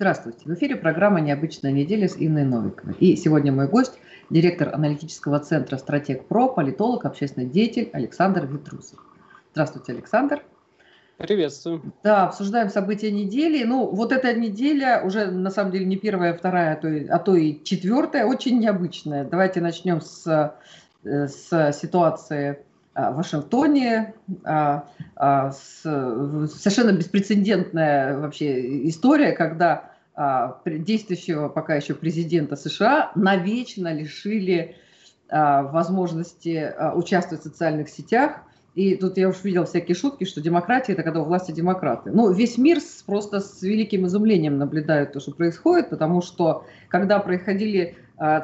Здравствуйте. В эфире программа «Необычная неделя» с Инной Новиковой. И сегодня мой гость – директор аналитического центра «Стратег Про», политолог, общественный деятель Александр Витрусов. Здравствуйте, Александр. Приветствую. Да, обсуждаем события недели. Ну, вот эта неделя уже, на самом деле, не первая, а вторая, а то и, а то и четвертая, очень необычная. Давайте начнем с, э, с ситуации в Вашингтоне, с, совершенно беспрецедентная вообще история, когда а, действующего пока еще президента США навечно лишили а, возможности а, участвовать в социальных сетях. И тут я уж видел всякие шутки, что демократия – это когда у власти демократы. Ну, весь мир просто с великим изумлением наблюдает то, что происходит, потому что когда происходили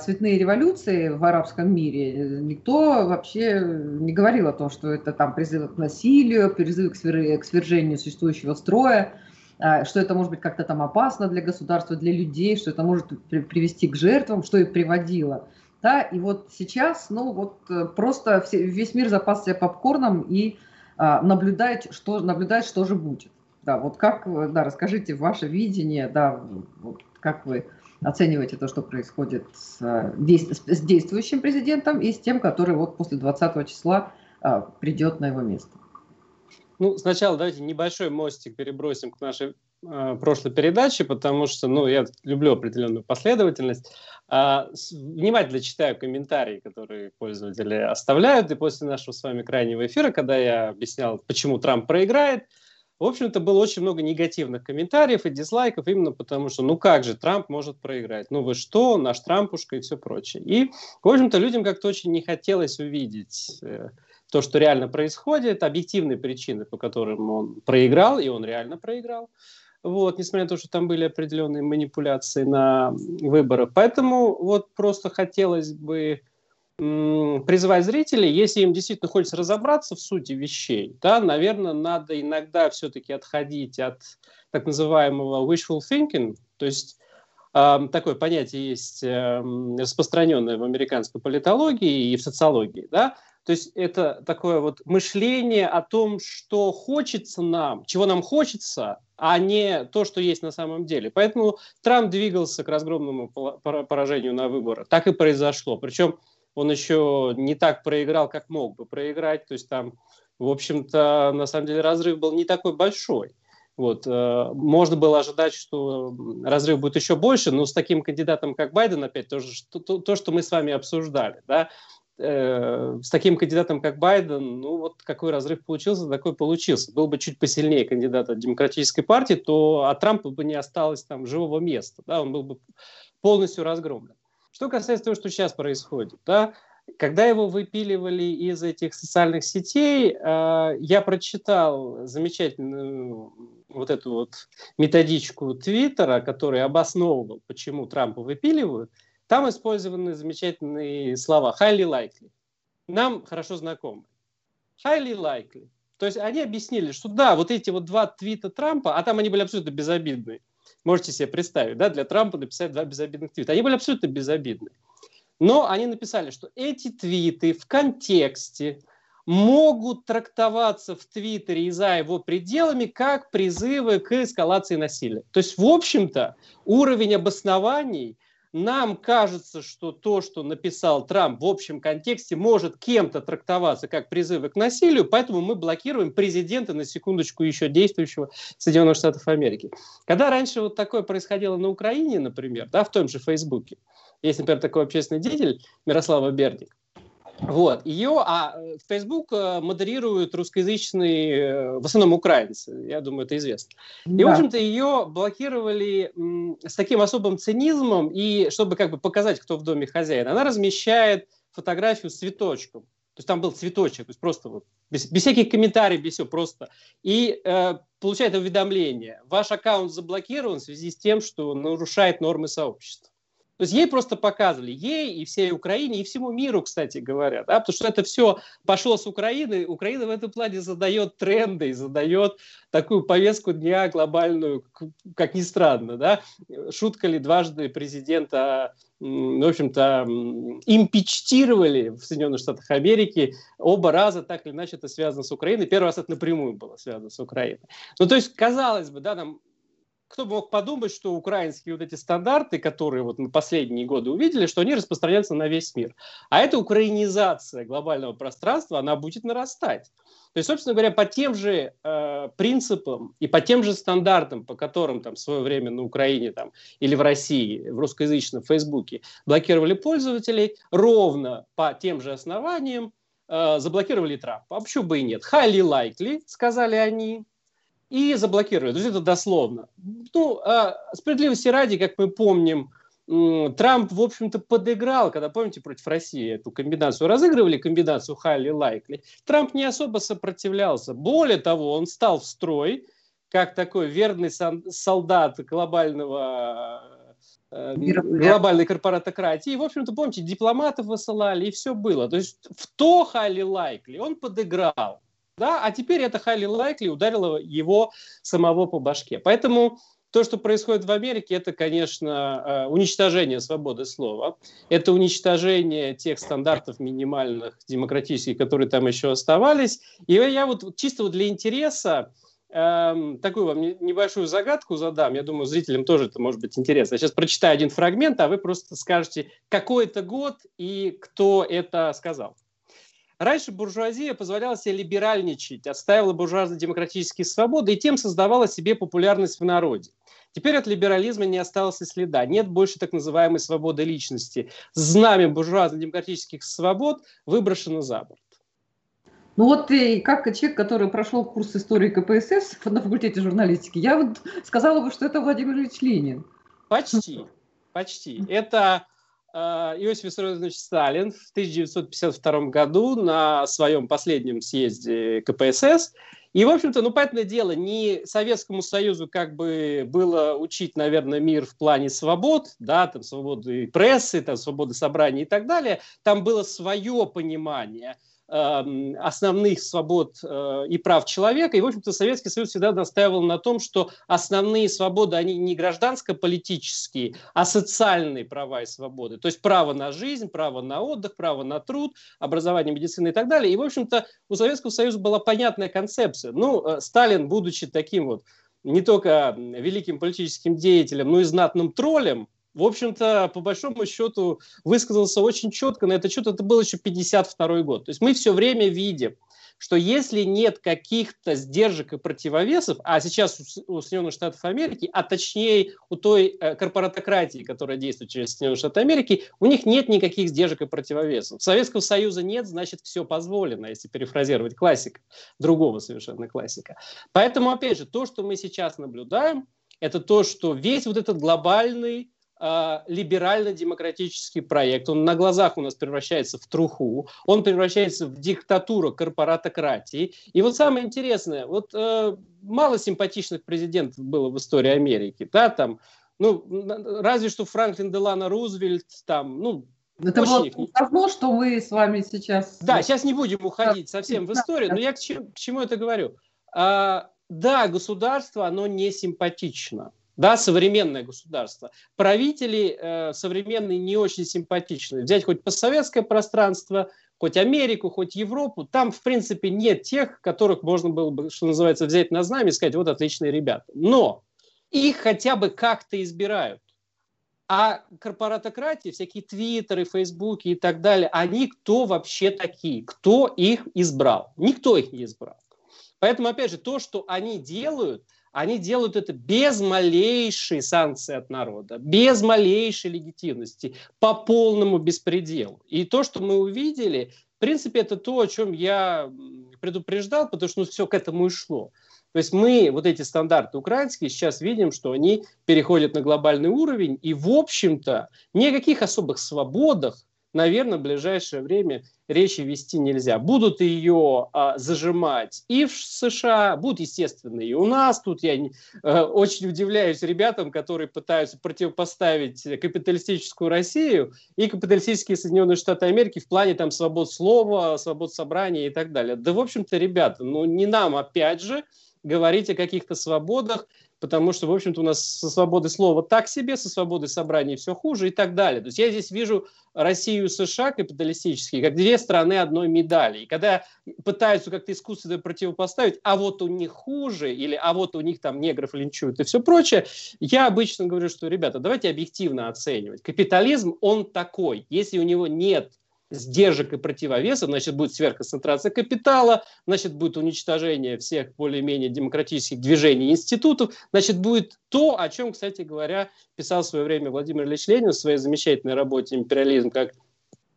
цветные революции в арабском мире, никто вообще не говорил о том, что это там призыв к насилию, призыв к свержению существующего строя. А, что это может быть как-то там опасно для государства, для людей, что это может привести к жертвам, что и приводило. Да, и вот сейчас, ну вот э, просто весь мир запасся попкорном и а, наблюдает, что, наблюдает, что же будет. Да, вот как, да, расскажите ваше видение, да, вот как вы оцениваете то, что происходит с, э, с действующим президентом и с тем, который вот после 20 числа а, придет на его место. Ну, сначала давайте небольшой мостик перебросим к нашей э, прошлой передаче, потому что, ну, я люблю определенную последовательность. А, внимательно читаю комментарии, которые пользователи оставляют, и после нашего с вами крайнего эфира, когда я объяснял, почему Трамп проиграет, в общем-то, было очень много негативных комментариев и дизлайков, именно потому что, ну как же, Трамп может проиграть? Ну вы что, наш Трампушка и все прочее. И, в общем-то, людям как-то очень не хотелось увидеть э, то, что реально происходит, объективные причины, по которым он проиграл, и он реально проиграл. Вот, несмотря на то, что там были определенные манипуляции на выборах. Поэтому вот просто хотелось бы призывать зрителей, если им действительно хочется разобраться в сути вещей, да, наверное, надо иногда все-таки отходить от так называемого wishful thinking, то есть э, такое понятие есть э, распространенное в американской политологии и в социологии, да, то есть это такое вот мышление о том, что хочется нам, чего нам хочется, а не то, что есть на самом деле. Поэтому Трамп двигался к разгромному поражению на выборах. Так и произошло. Причем он еще не так проиграл, как мог бы проиграть. То есть там, в общем-то, на самом деле разрыв был не такой большой. Вот. Э, можно было ожидать, что разрыв будет еще больше, но с таким кандидатом, как Байден, опять тоже, то, то, то что мы с вами обсуждали, да, э, с таким кандидатом, как Байден, ну вот какой разрыв получился, такой получился. Был бы чуть посильнее кандидат от Демократической партии, то от Трампа бы не осталось там живого места, да, он был бы полностью разгромлен. Что касается того, что сейчас происходит, да, когда его выпиливали из этих социальных сетей, э, я прочитал замечательную вот эту вот методичку Твиттера, который обосновывал, почему Трампа выпиливают. Там использованы замечательные слова highly likely. Нам хорошо знакомы. Highly likely. То есть они объяснили, что да, вот эти вот два твита Трампа, а там они были абсолютно безобидные. Можете себе представить, да, для Трампа написать два безобидных твита. Они были абсолютно безобидны. Но они написали, что эти твиты в контексте могут трактоваться в Твиттере и за его пределами как призывы к эскалации насилия. То есть, в общем-то, уровень обоснований нам кажется, что то, что написал Трамп в общем контексте, может кем-то трактоваться как призывы к насилию, поэтому мы блокируем президента, на секундочку, еще действующего Соединенных Штатов Америки. Когда раньше вот такое происходило на Украине, например, да, в том же Фейсбуке, есть, например, такой общественный деятель Мирослава Берник, вот. Ее, а э, Facebook э, модерируют русскоязычные, э, в основном украинцы, я думаю, это известно. И, да. в общем-то, ее блокировали с таким особым цинизмом, и чтобы как бы показать, кто в доме хозяин, она размещает фотографию с цветочком. То есть там был цветочек, то есть просто вот, без, без всяких комментариев, без всего, просто. И э, получает уведомление. Ваш аккаунт заблокирован в связи с тем, что нарушает нормы сообщества. То есть ей просто показывали, ей и всей Украине, и всему миру, кстати говоря, да, потому что это все пошло с Украины. Украина в этом плане задает тренды, задает такую повестку дня глобальную, как ни странно. Да? Шутка ли дважды президента в общем-то, импичтировали в Соединенных Штатах Америки. Оба раза так или иначе это связано с Украиной. Первый раз это напрямую было связано с Украиной. Ну, то есть, казалось бы, да, там кто бы мог подумать, что украинские вот эти стандарты, которые вот мы последние годы увидели, что они распространяются на весь мир. А эта украинизация глобального пространства, она будет нарастать. То есть, собственно говоря, по тем же э, принципам и по тем же стандартам, по которым там в свое время на Украине там, или в России, в русскоязычном Фейсбуке блокировали пользователей, ровно по тем же основаниям э, заблокировали Трампа. А почему бы и нет? Highly likely, сказали они, и заблокировали. То есть это дословно. Ну, э, справедливости ради, как мы помним, Трамп, в общем-то, подыграл, когда, помните, против России эту комбинацию разыгрывали, комбинацию Хайли Лайкли. Трамп не особо сопротивлялся. Более того, он стал в строй, как такой верный солдат глобального э, глобальной корпоратократии. И, в общем-то, помните, дипломатов высылали, и все было. То есть в то Хайли Лайкли он подыграл. Да? А теперь это Хайли Лайкли ударило его самого по башке. Поэтому то, что происходит в Америке, это, конечно, э, уничтожение свободы слова, это уничтожение тех стандартов минимальных демократических, которые там еще оставались. И я вот чисто для интереса эм, такую вам небольшую загадку задам. Я думаю, зрителям тоже это может быть интересно. Я сейчас прочитаю один фрагмент, а вы просто скажете, какой это год и кто это сказал. Раньше буржуазия позволяла себе либеральничать, отстаивала буржуазно-демократические свободы и тем создавала себе популярность в народе. Теперь от либерализма не осталось и следа. Нет больше так называемой свободы личности. Знамя буржуазно-демократических свобод выброшено за борт. Ну вот и как человек, который прошел курс истории КПСС на факультете журналистики, я вот сказала бы, что это Владимир Ильич Ленин. Почти, почти. Это Иосиф Виссарионович Сталин в 1952 году на своем последнем съезде КПСС и, в общем-то, ну, понятное дело, не Советскому Союзу как бы было учить, наверное, мир в плане свобод, да, там, свободы прессы, там, свободы собраний и так далее. Там было свое понимание – основных свобод э, и прав человека. И, в общем-то, Советский Союз всегда настаивал на том, что основные свободы, они не гражданско-политические, а социальные права и свободы. То есть право на жизнь, право на отдых, право на труд, образование, медицина и так далее. И, в общем-то, у Советского Союза была понятная концепция. Ну, э, Сталин, будучи таким вот не только великим политическим деятелем, но и знатным троллем, в общем-то, по большому счету, высказался очень четко на этот счет. Это был еще 52 год. То есть мы все время видим, что если нет каких-то сдержек и противовесов, а сейчас у Соединенных Штатов Америки, а точнее у той э, корпоратократии, которая действует через Соединенные Штаты Америки, у них нет никаких сдержек и противовесов. Советского Союза нет, значит, все позволено, если перефразировать классика, другого совершенно классика. Поэтому, опять же, то, что мы сейчас наблюдаем, это то, что весь вот этот глобальный э, либерально-демократический проект. Он на глазах у нас превращается в труху, он превращается в диктатуру корпоратократии. И вот самое интересное, вот э, мало симпатичных президентов было в истории Америки, да, там, ну, разве что Франклин Делано Рузвельт, там, ну, это было давно, что мы с вами сейчас... Да, сейчас не будем уходить совсем в историю, но я к чему, к чему это говорю? А, да, государство, оно не симпатично да, современное государство. Правители э, современные не очень симпатичны. Взять хоть постсоветское пространство, хоть Америку, хоть Европу, там, в принципе, нет тех, которых можно было бы, что называется, взять на знамя и сказать, вот отличные ребята. Но их хотя бы как-то избирают. А корпоратократии, всякие твиттеры, фейсбуки и так далее, они кто вообще такие? Кто их избрал? Никто их не избрал. Поэтому, опять же, то, что они делают – они делают это без малейшей санкции от народа, без малейшей легитимности, по полному беспределу. И то, что мы увидели, в принципе, это то, о чем я предупреждал, потому что ну, все к этому и шло. То есть мы вот эти стандарты украинские сейчас видим, что они переходят на глобальный уровень, и, в общем-то, никаких особых свободах наверное, в ближайшее время речи вести нельзя. Будут ее а, зажимать и в США, будут, естественно, и у нас. Тут я а, очень удивляюсь ребятам, которые пытаются противопоставить капиталистическую Россию и капиталистические Соединенные Штаты Америки в плане там свобод слова, свобод собрания и так далее. Да, в общем-то, ребята, ну не нам, опять же, говорить о каких-то свободах, потому что, в общем-то, у нас со свободой слова так себе, со свободой собраний все хуже и так далее. То есть я здесь вижу Россию и США капиталистические как две стороны одной медали. И когда пытаются как-то искусственно противопоставить, а вот у них хуже, или а вот у них там негров линчуют и все прочее, я обычно говорю, что, ребята, давайте объективно оценивать. Капитализм, он такой. Если у него нет сдержек и противовесов, значит, будет сверхконцентрация капитала, значит, будет уничтожение всех более-менее демократических движений и институтов, значит, будет то, о чем, кстати говоря, писал в свое время Владимир Ильич Ленин в своей замечательной работе «Империализм. Как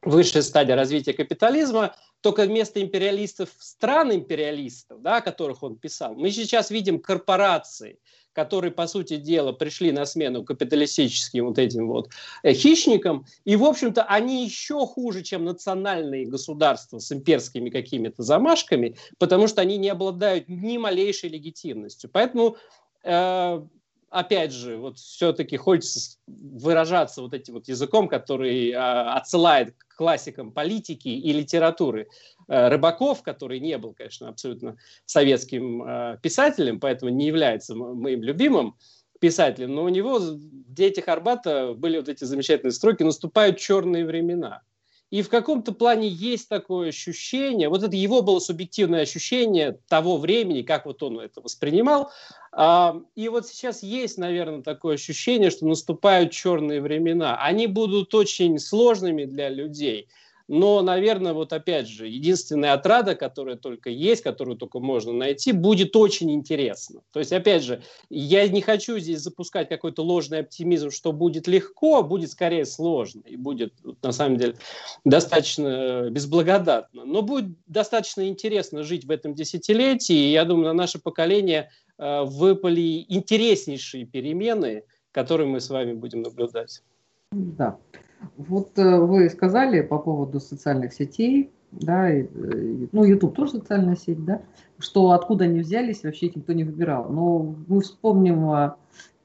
высшая стадия развития капитализма», только вместо империалистов стран империалистов, да, о которых он писал, мы сейчас видим корпорации – которые, по сути дела, пришли на смену капиталистическим вот этим вот э, хищникам. И, в общем-то, они еще хуже, чем национальные государства с имперскими какими-то замашками, потому что они не обладают ни малейшей легитимностью. Поэтому э, опять же, вот все-таки хочется выражаться вот этим вот языком, который э, отсылает к классикам политики и литературы. Э, Рыбаков, который не был, конечно, абсолютно советским э, писателем, поэтому не является моим любимым писателем, но у него в «Детях Арбата» были вот эти замечательные строки «Наступают черные времена». И в каком-то плане есть такое ощущение, вот это его было субъективное ощущение того времени, как вот он это воспринимал. А, и вот сейчас есть, наверное, такое ощущение, что наступают черные времена. Они будут очень сложными для людей – но, наверное, вот опять же, единственная отрада, которая только есть, которую только можно найти, будет очень интересно. То есть, опять же, я не хочу здесь запускать какой-то ложный оптимизм, что будет легко, а будет скорее сложно. И будет, на самом деле, достаточно безблагодатно. Но будет достаточно интересно жить в этом десятилетии. И я думаю, на наше поколение э, выпали интереснейшие перемены, которые мы с вами будем наблюдать. Да. Вот э, вы сказали по поводу социальных сетей, да, и, э, ну, YouTube тоже социальная сеть, да, что откуда они взялись, вообще никто не выбирал. Но мы вспомним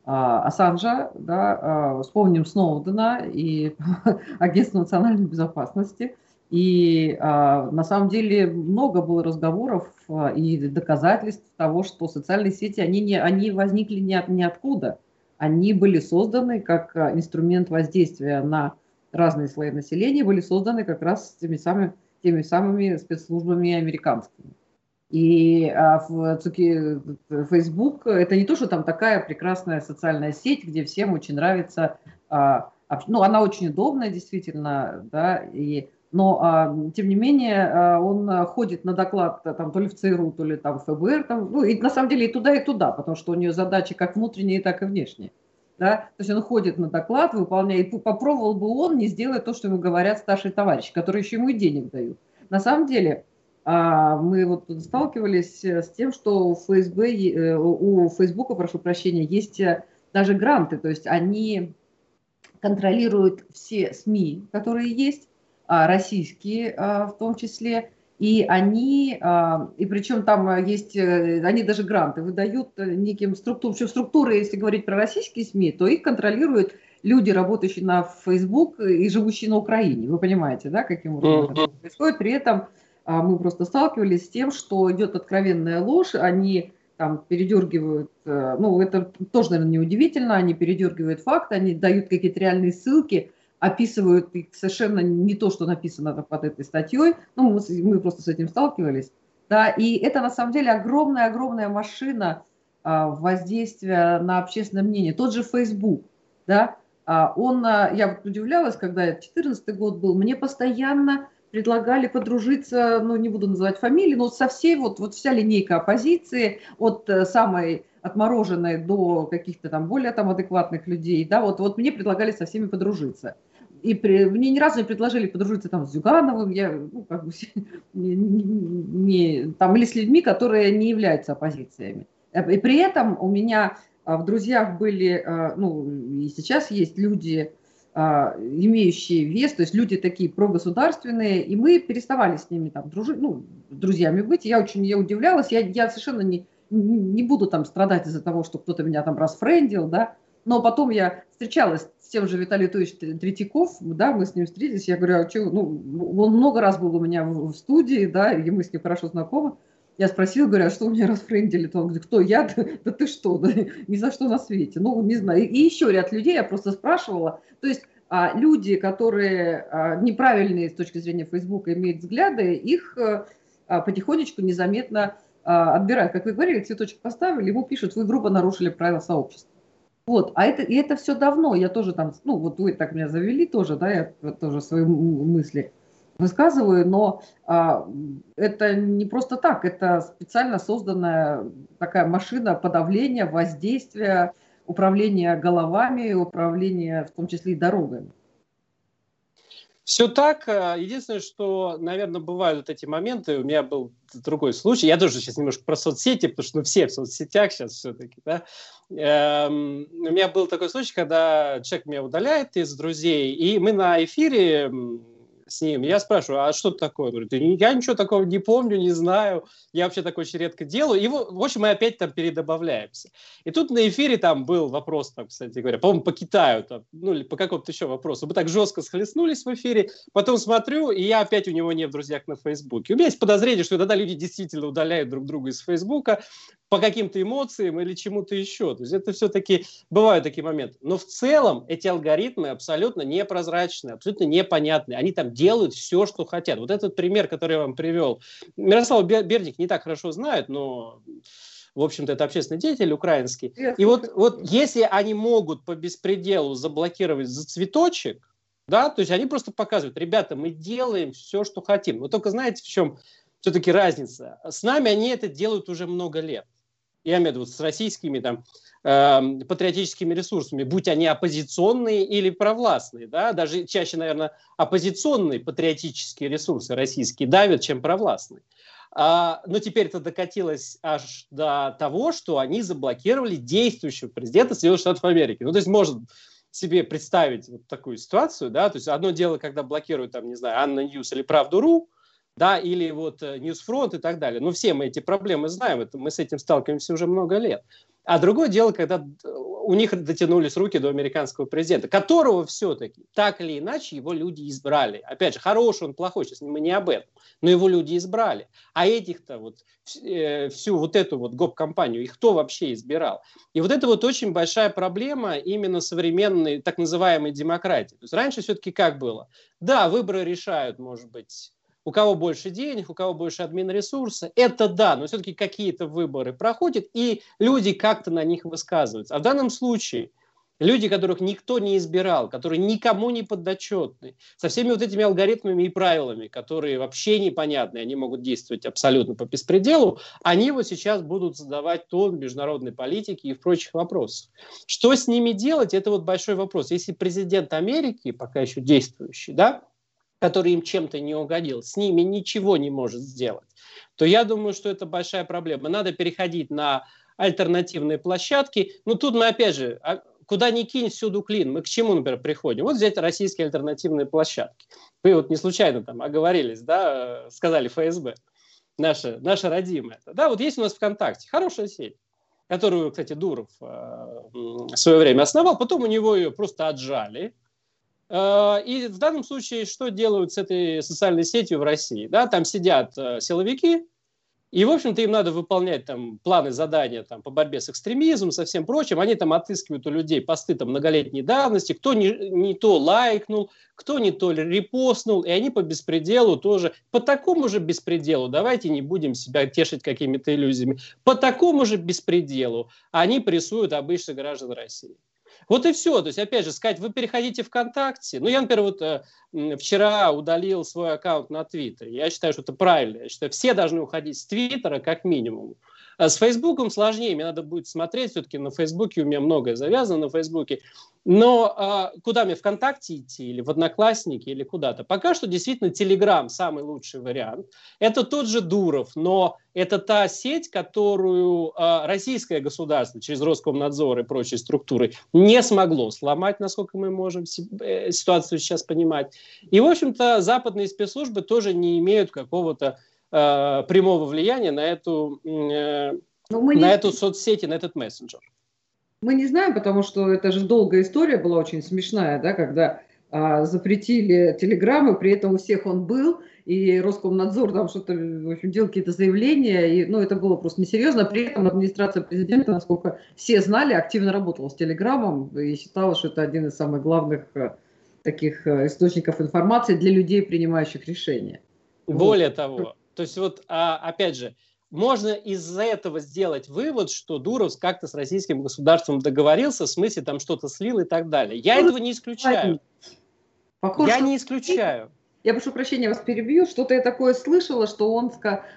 а, Ассанжа, да, а, вспомним Сноудена и Агентство национальной безопасности. И а, на самом деле много было разговоров а, и доказательств того, что социальные сети, они, не, они возникли ни от, ниоткуда. Они были созданы как инструмент воздействия на разные слои населения были созданы как раз теми самыми, теми самыми спецслужбами американскими. И а, Facebook это не то, что там такая прекрасная социальная сеть, где всем очень нравится, а, ну, она очень удобная, действительно, да, и, но, а, тем не менее, а, он ходит на доклад там, то ли в ЦРУ, то ли там в ФБР, там, ну, и на самом деле и туда, и туда, потому что у нее задачи как внутренние, так и внешние да, то есть он ходит на доклад, выполняет, попробовал бы он не сделать то, что ему говорят старшие товарищи, которые еще ему и денег дают. На самом деле, а, мы вот сталкивались с тем, что у ФСБ, э, у Фейсбука, прошу прощения, есть э, даже гранты, то есть они контролируют все СМИ, которые есть, а, российские а, в том числе, и они, а, и причем там а, есть, э, они даже гранты выдают э, неким структурам, структуры, если говорить про российские СМИ, то их контролируют люди, работающие на Facebook и живущие на Украине. Вы понимаете, да, каким образом это происходит. При этом а, мы просто сталкивались с тем, что идет откровенная ложь, они там передергивают, э, ну, это тоже, наверное, неудивительно, они передергивают факты, они дают какие-то реальные ссылки – описывают совершенно не то, что написано под этой статьей. Ну, мы, мы просто с этим сталкивались. Да, и это на самом деле огромная-огромная машина а, воздействия на общественное мнение. Тот же Facebook, да, а, он, а, я вот удивлялась, когда 2014 год был, мне постоянно предлагали подружиться, ну, не буду называть фамилии, но со всей, вот, вот вся линейка оппозиции, от э, самой отмороженной до каких-то там более там адекватных людей, да, вот, вот мне предлагали со всеми подружиться и при, мне ни разу не предложили подружиться там с Зюгановым, я, ну, как бы, не, не, там, или с людьми, которые не являются оппозициями. И при этом у меня а, в друзьях были, а, ну, и сейчас есть люди, а, имеющие вес, то есть люди такие прогосударственные, и мы переставали с ними там дружить, ну, друзьями быть. Я очень я удивлялась, я, я совершенно не, не буду там страдать из-за того, что кто-то меня там расфрендил, да, но потом я встречалась с тем же Виталий Литович Третьяков, да, мы с ним встретились, я говорю, а что, ну, он много раз был у меня в, в студии, да, и мы с ним хорошо знакомы. Я спросила, говорю, а что у меня расфрендили? Он говорит, кто я? Да, да ты что? Да, ни за что на свете. Ну, не знаю. И еще ряд людей я просто спрашивала. То есть а, люди, которые а, неправильные с точки зрения Фейсбука имеют взгляды, их а, потихонечку, незаметно а, отбирают. Как вы говорили, цветочек поставили, ему пишут, вы грубо нарушили правила сообщества. Вот, а это, и это все давно, я тоже там, ну, вот вы так меня завели тоже, да, я тоже свои мысли высказываю, но а, это не просто так, это специально созданная такая машина подавления, воздействия, управления головами, управления в том числе и дорогами. Все так. Э, единственное, что, наверное, бывают вот эти моменты. У меня был другой случай. Я тоже сейчас немножко про соцсети, потому что ну, все в соцсетях сейчас все-таки. Да? Эм, у меня был такой случай, когда человек меня удаляет из друзей, и мы на эфире с ним. Я спрашиваю, а что такое? Он говорит, я ничего такого не помню, не знаю. Я вообще так очень редко делаю. И, в общем, мы опять там передобавляемся. И тут на эфире там был вопрос, там, кстати говоря, по-моему, по Китаю, там, ну, или по какому-то еще вопросу. Мы так жестко схлестнулись в эфире. Потом смотрю, и я опять у него не в друзьях на Фейсбуке. У меня есть подозрение, что тогда люди действительно удаляют друг друга из Фейсбука по каким-то эмоциям или чему-то еще. То есть это все-таки бывают такие моменты. Но в целом эти алгоритмы абсолютно непрозрачные, абсолютно непонятные. Они там делают все, что хотят. Вот этот пример, который я вам привел, Мирослав Бердик не так хорошо знает, но в общем-то, это общественный деятель украинский. И вот, вот если они могут по беспределу заблокировать за цветочек, да, то есть они просто показывают, ребята, мы делаем все, что хотим. Но только знаете, в чем все-таки разница? С нами они это делают уже много лет я имею в виду с российскими там, э, патриотическими ресурсами, будь они оппозиционные или провластные, да, даже чаще, наверное, оппозиционные патриотические ресурсы российские давят, чем провластные. А, но теперь это докатилось аж до того, что они заблокировали действующего президента Соединенных Штатов Америки. Ну, то есть, может себе представить вот такую ситуацию, да, то есть одно дело, когда блокируют, там, не знаю, ANNA News или Правду.ру, да, или вот NewsFront и так далее. Ну, все мы эти проблемы знаем, это, мы с этим сталкиваемся уже много лет. А другое дело, когда э, у них дотянулись руки до американского президента, которого все-таки, так или иначе, его люди избрали. Опять же, хороший он, плохой, сейчас мы не об этом, но его люди избрали. А этих-то вот, э, всю вот эту вот гоп-компанию, их кто вообще избирал? И вот это вот очень большая проблема именно современной так называемой демократии. То есть раньше все-таки как было? Да, выборы решают, может быть, у кого больше денег, у кого больше админ-ресурса. Это да, но все-таки какие-то выборы проходят, и люди как-то на них высказываются. А в данном случае люди, которых никто не избирал, которые никому не подотчетны, со всеми вот этими алгоритмами и правилами, которые вообще непонятны, они могут действовать абсолютно по беспределу, они вот сейчас будут задавать тон международной политики и в прочих вопросах. Что с ними делать, это вот большой вопрос. Если президент Америки, пока еще действующий, да, который им чем-то не угодил, с ними ничего не может сделать, то я думаю, что это большая проблема. Надо переходить на альтернативные площадки. Ну, тут мы, опять же, а, куда ни кинь, всюду клин. Мы к чему, например, приходим? Вот взять российские альтернативные площадки. Вы вот не случайно там оговорились, да, сказали ФСБ, наша, наша родимая. Да, вот есть у нас ВКонтакте, хорошая сеть которую, кстати, Дуров э, в свое время основал, потом у него ее просто отжали, и в данном случае что делают с этой социальной сетью в России? Да, там сидят э, силовики, и, в общем-то, им надо выполнять там планы задания там, по борьбе с экстремизмом, со всем прочим. Они там отыскивают у людей посты там, многолетней давности, кто не, не то лайкнул, кто не то репостнул, и они по беспределу тоже, по такому же беспределу, давайте не будем себя тешить какими-то иллюзиями, по такому же беспределу они прессуют обычных граждан России. Вот и все. То есть, опять же, сказать, вы переходите ВКонтакте. Ну, я, например, вот э, вчера удалил свой аккаунт на Твиттере. Я считаю, что это правильно. Я считаю, все должны уходить с Твиттера как минимум. А с Фейсбуком сложнее, мне надо будет смотреть, все-таки на Фейсбуке у меня многое завязано на Фейсбуке. Но а, куда мне, ВКонтакте идти или в Одноклассники или куда-то? Пока что действительно Телеграм самый лучший вариант. Это тот же Дуров, но это та сеть, которую а, российское государство через Роскомнадзор и прочие структуры не смогло сломать, насколько мы можем э, ситуацию сейчас понимать. И, в общем-то, западные спецслужбы тоже не имеют какого-то э, прямого влияния на эту, э, ну, на не... эту соцсеть и на этот мессенджер. Мы не знаем, потому что это же долгая история была очень смешная, да, когда а, запретили телеграммы, при этом у всех он был, и Роскомнадзор там что-то, в общем, делал какие-то заявления, и, ну, это было просто несерьезно. При этом администрация президента, насколько все знали, активно работала с телеграммом и считала, что это один из самых главных э, таких э, источников информации для людей, принимающих решения. Более вот. того, то есть вот, а, опять же, можно из-за этого сделать вывод, что Дуров как-то с российским государством договорился, в смысле там что-то слил и так далее. Я этого не исключаю. Похоже, я не исключаю. Я прошу прощения, вас перебью. Что-то я такое слышала, что он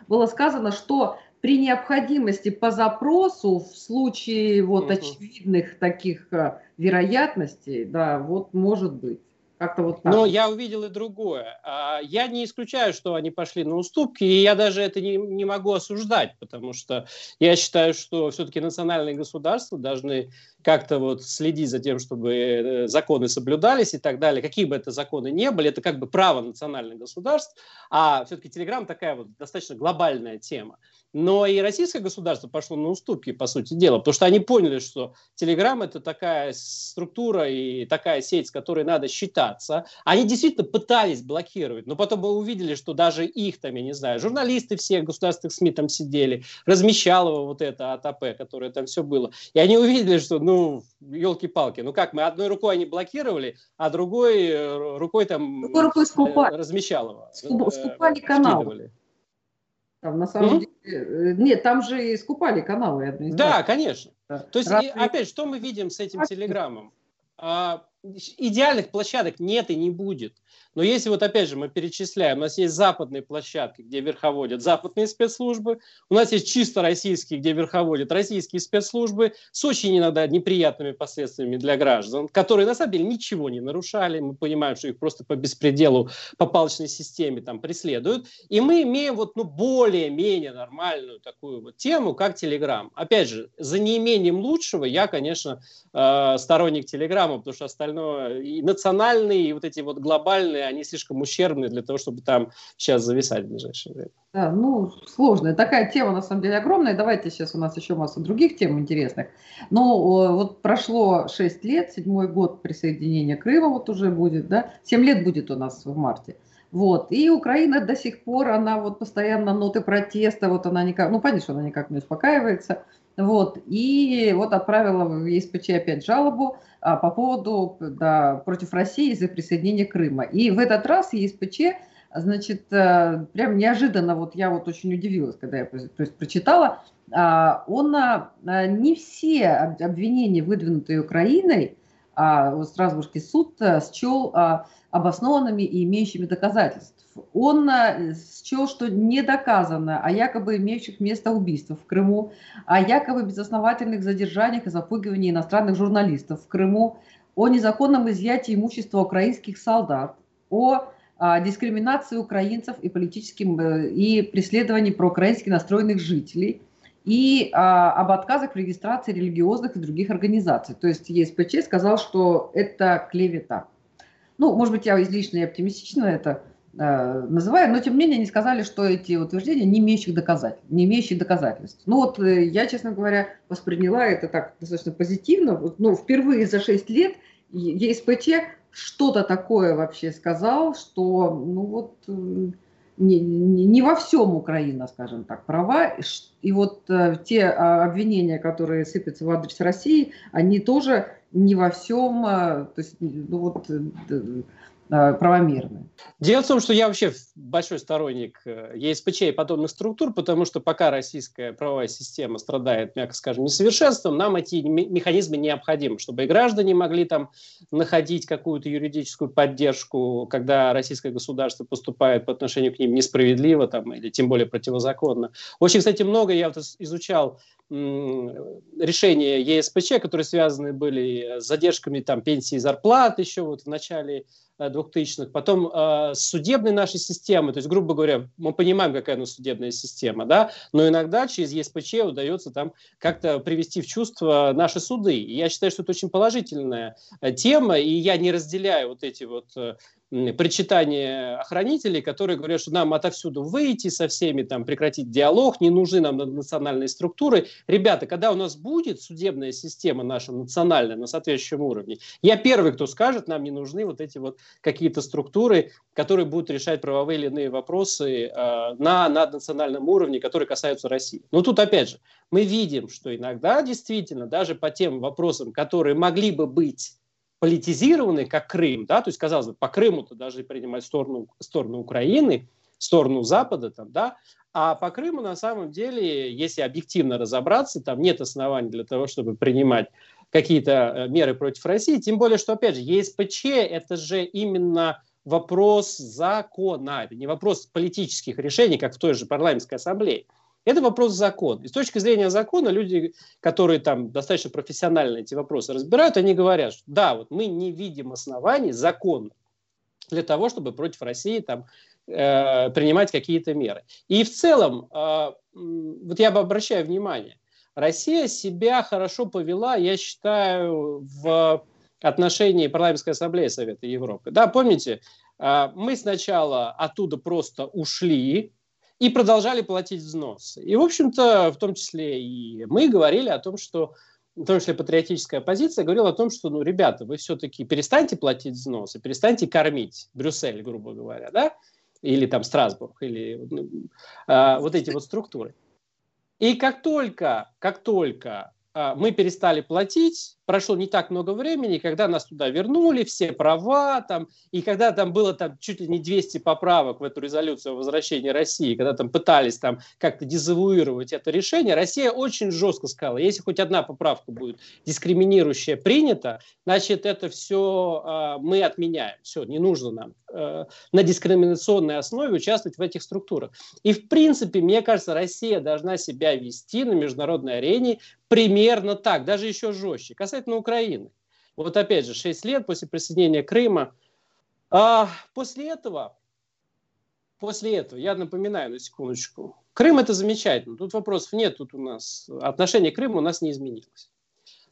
было сказано, что при необходимости по запросу в случае вот угу. очевидных таких э, вероятностей, да, вот может быть. Как-то вот так. Но я увидел и другое. А, я не исключаю, что они пошли на уступки, и я даже это не, не могу осуждать, потому что я считаю, что все-таки национальные государства должны как-то вот следить за тем, чтобы э, законы соблюдались и так далее. Какие бы это законы не были, это как бы право национальных государств, а все-таки Телеграм такая вот достаточно глобальная тема. Но и российское государство пошло на уступки, по сути дела, потому что они поняли, что Telegram это такая структура и такая сеть, с которой надо считаться. Они действительно пытались блокировать, но потом мы увидели, что даже их там, я не знаю, журналисты всех государственных СМИ там сидели, размещало вот это АТП, которое там все было. И они увидели, что, ну, елки-палки, ну как, мы одной рукой они блокировали, а другой э, рукой там другой рукой скупали. Э, размещал его. Э, скупали канал. Скидывали. Там на самом mm-hmm. деле... Нет, там же и скупали каналы. Да, конечно. Да. То есть, Раз... опять, что мы видим с этим телеграммом? А, идеальных площадок нет и не будет. Но если вот опять же мы перечисляем, у нас есть западные площадки, где верховодят западные спецслужбы, у нас есть чисто российские, где верховодят российские спецслужбы с очень иногда неприятными последствиями для граждан, которые на самом деле ничего не нарушали, мы понимаем, что их просто по беспределу, по палочной системе там преследуют, и мы имеем вот ну более-менее нормальную такую вот тему, как Телеграм. Опять же, за неимением лучшего я, конечно, э, сторонник Телеграма, потому что остальное и национальные, и вот эти вот глобальные они слишком ущербные для того, чтобы там сейчас зависать в ближайшее время. Да, ну, сложная. Такая тема, на самом деле, огромная. Давайте сейчас у нас еще масса других тем интересных. Но вот прошло 6 лет, седьмой год присоединения Крыма вот уже будет, да, 7 лет будет у нас в марте. Вот. И Украина до сих пор, она вот постоянно ноты протеста, вот она никак, ну, понятно, что она никак не успокаивается. Вот. И вот отправила в ЕСПЧ опять жалобу а, по поводу, да, против России за присоединение Крыма. И в этот раз ЕСПЧ, значит, э, прям неожиданно, вот я вот очень удивилась, когда я то есть, прочитала, а, он а, не все обвинения, выдвинутые Украиной, а Страсбургский суд э, счел обоснованными и имеющими доказательств. Он э, счел, что не доказано о якобы имеющих место убийствах в Крыму, о якобы безосновательных задержаниях и запугивании иностранных журналистов в Крыму, о незаконном изъятии имущества украинских солдат, о а, дискриминации украинцев и политическим э, и преследовании проукраински настроенных жителей и а, об отказах в регистрации религиозных и других организаций. То есть ЕСПЧ сказал, что это клевета. Ну, может быть, я излишне оптимистично это э, называю, но тем не менее они сказали, что эти утверждения не имеющих доказательств, не имеющие доказательств. Ну вот э, я, честно говоря, восприняла это так достаточно позитивно. Вот, ну, впервые за 6 лет ЕСПЧ что-то такое вообще сказал, что, ну вот, не, не, не во всем Украина, скажем так, права. И вот э, те а, обвинения, которые сыпятся в адрес России, они тоже не во всем, а, то есть, ну вот, э, правомерны. Дело в том, что я вообще большой сторонник э, ЕСПЧ и подобных структур, потому что пока российская правовая система страдает, мягко скажем, несовершенством, нам эти механизмы необходимы, чтобы и граждане могли там находить какую-то юридическую поддержку, когда российское государство поступает по отношению к ним несправедливо там, или тем более противозаконно. Очень, кстати, много я вот изучал решения ЕСПЧ, которые связаны были с задержками там, пенсии и зарплат еще вот в начале 2000-х, э, потом э, судебной нашей системы, то есть, грубо говоря, мы понимаем, какая у нас судебная система, да, но иногда через ЕСПЧ удается там как-то привести в чувство наши суды. И я считаю, что это очень положительная э, тема, и я не разделяю вот эти вот причитание охранителей, которые говорят, что нам отовсюду выйти со всеми, там, прекратить диалог, не нужны нам национальные структуры. Ребята, когда у нас будет судебная система наша национальная на соответствующем уровне, я первый, кто скажет, нам не нужны вот эти вот какие-то структуры, которые будут решать правовые или иные вопросы э, на наднациональном уровне, которые касаются России. Но тут, опять же, мы видим, что иногда действительно даже по тем вопросам, которые могли бы быть политизированный, как Крым, да, то есть, казалось бы, по Крыму-то даже принимать сторону, сторону Украины, сторону Запада, там, да, а по Крыму на самом деле, если объективно разобраться, там нет оснований для того, чтобы принимать какие-то э, меры против России, тем более, что, опять же, ЕСПЧ – это же именно вопрос закона, это не вопрос политических решений, как в той же парламентской ассамблее. Это вопрос закона. И с точки зрения закона люди, которые там достаточно профессионально эти вопросы разбирают, они говорят, что да, вот мы не видим оснований закона для того, чтобы против России там э, принимать какие-то меры. И в целом, э, вот я бы обращаю внимание, Россия себя хорошо повела, я считаю, в отношении парламентской ассамблеи Совета Европы. Да, помните, э, мы сначала оттуда просто ушли, и продолжали платить взносы. И, в общем-то, в том числе и мы говорили о том, что в том числе патриотическая оппозиция говорила о том, что, ну, ребята, вы все-таки перестаньте платить взносы, перестаньте кормить Брюссель, грубо говоря, да, или там Страсбург, или ну, э, вот эти вот структуры. И как только, как только э, мы перестали платить, прошло не так много времени, когда нас туда вернули, все права, там, и когда там было там, чуть ли не 200 поправок в эту резолюцию о возвращении России, когда там пытались там как-то дезавуировать это решение, Россия очень жестко сказала, если хоть одна поправка будет дискриминирующая принята, значит, это все э, а, мы отменяем, все, не нужно нам э, на дискриминационной основе участвовать в этих структурах. И, в принципе, мне кажется, Россия должна себя вести на международной арене примерно так, даже еще жестче. Касательно касательно Украины. Вот опять же, 6 лет после присоединения Крыма. А после этого, после этого, я напоминаю на секундочку, Крым это замечательно, тут вопросов нет, тут у нас отношение к Крыму у нас не изменилось.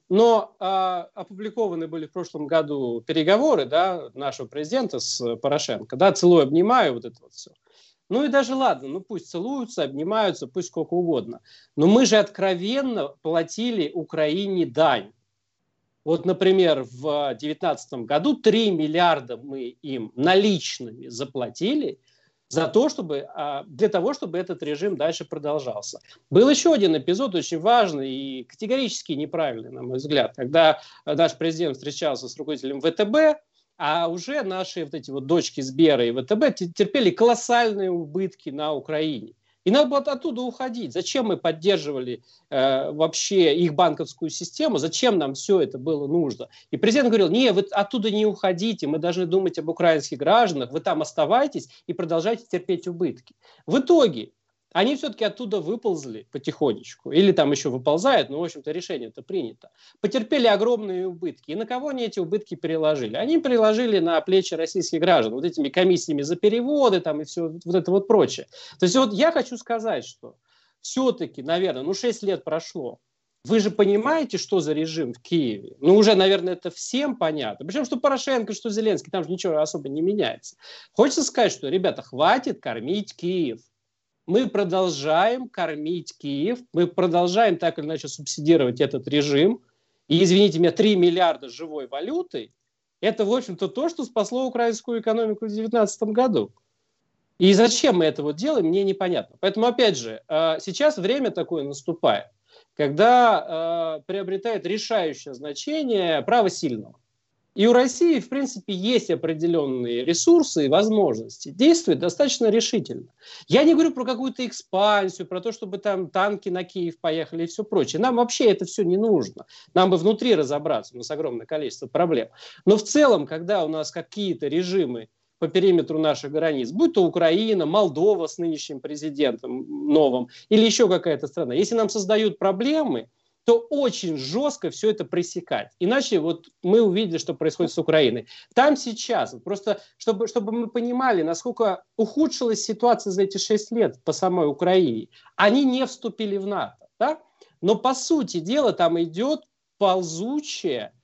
Но а, опубликованы были в прошлом году переговоры да, нашего президента с Порошенко. Да, целую, обнимаю, вот это вот все. Ну и даже ладно, ну пусть целуются, обнимаются, пусть сколько угодно. Но мы же откровенно платили Украине дань. Вот, например, в 2019 году 3 миллиарда мы им наличными заплатили за то, чтобы, а, для того, чтобы этот режим дальше продолжался. Был еще один эпизод очень важный и категорически неправильный, на мой взгляд, когда наш президент встречался с руководителем ВТБ, а уже наши вот эти вот дочки Сбера и ВТБ терпели колоссальные убытки на Украине. И надо было оттуда уходить. Зачем мы поддерживали э, вообще их банковскую систему? Зачем нам все это было нужно? И президент говорил, не, вы оттуда не уходите, мы должны думать об украинских гражданах, вы там оставайтесь и продолжайте терпеть убытки. В итоге они все-таки оттуда выползли потихонечку, или там еще выползают, но, в общем-то, решение это принято. Потерпели огромные убытки. И на кого они эти убытки переложили? Они переложили на плечи российских граждан, вот этими комиссиями за переводы там и все вот это вот прочее. То есть вот я хочу сказать, что все-таки, наверное, ну 6 лет прошло, вы же понимаете, что за режим в Киеве? Ну, уже, наверное, это всем понятно. Причем, что Порошенко, что Зеленский, там же ничего особо не меняется. Хочется сказать, что, ребята, хватит кормить Киев мы продолжаем кормить Киев, мы продолжаем так или иначе субсидировать этот режим. И, извините меня, 3 миллиарда живой валюты – это, в общем-то, то, что спасло украинскую экономику в 2019 году. И зачем мы это вот делаем, мне непонятно. Поэтому, опять же, э, сейчас время такое наступает, когда э, приобретает решающее значение право сильного. И у России, в принципе, есть определенные ресурсы и возможности действовать достаточно решительно. Я не говорю про какую-то экспансию, про то, чтобы там танки на Киев поехали и все прочее. Нам вообще это все не нужно. Нам бы внутри разобраться, у нас огромное количество проблем. Но в целом, когда у нас какие-то режимы по периметру наших границ, будь то Украина, Молдова с нынешним президентом новым или еще какая-то страна, если нам создают проблемы, то очень жестко все это пресекать. Иначе вот мы увидели, что происходит с Украиной. Там сейчас, просто чтобы, чтобы мы понимали, насколько ухудшилась ситуация за эти шесть лет по самой Украине. Они не вступили в НАТО. Да? Но по сути дела там идет ползучее э,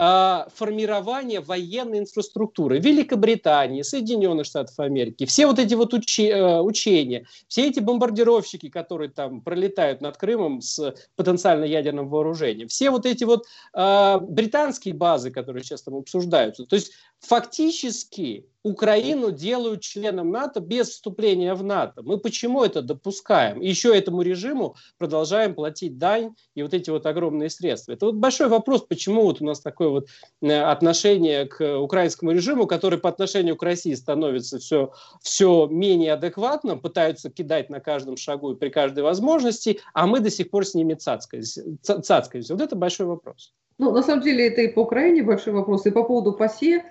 формирования военной инфраструктуры Великобритании, Соединенных Штатов Америки, все вот эти вот учи, э, учения, все эти бомбардировщики, которые там пролетают над Крымом с потенциально ядерным вооружением, все вот эти вот э, британские базы, которые сейчас там обсуждаются. То есть фактически Украину делают членом НАТО без вступления в НАТО. Мы почему это допускаем? И еще этому режиму продолжаем платить дань и вот эти вот огромные средства. Это вот большой вопрос, почему вот у нас такое вот э, отношение к украинскому режиму, который по отношению к России становится все, все менее адекватным, пытаются кидать на каждом шагу и при каждой возможности, а мы до сих пор с ними цацкаемся. цацкаемся. Вот это большой вопрос. Ну, на самом деле, это и по Украине большой вопрос, и по поводу ПАСЕ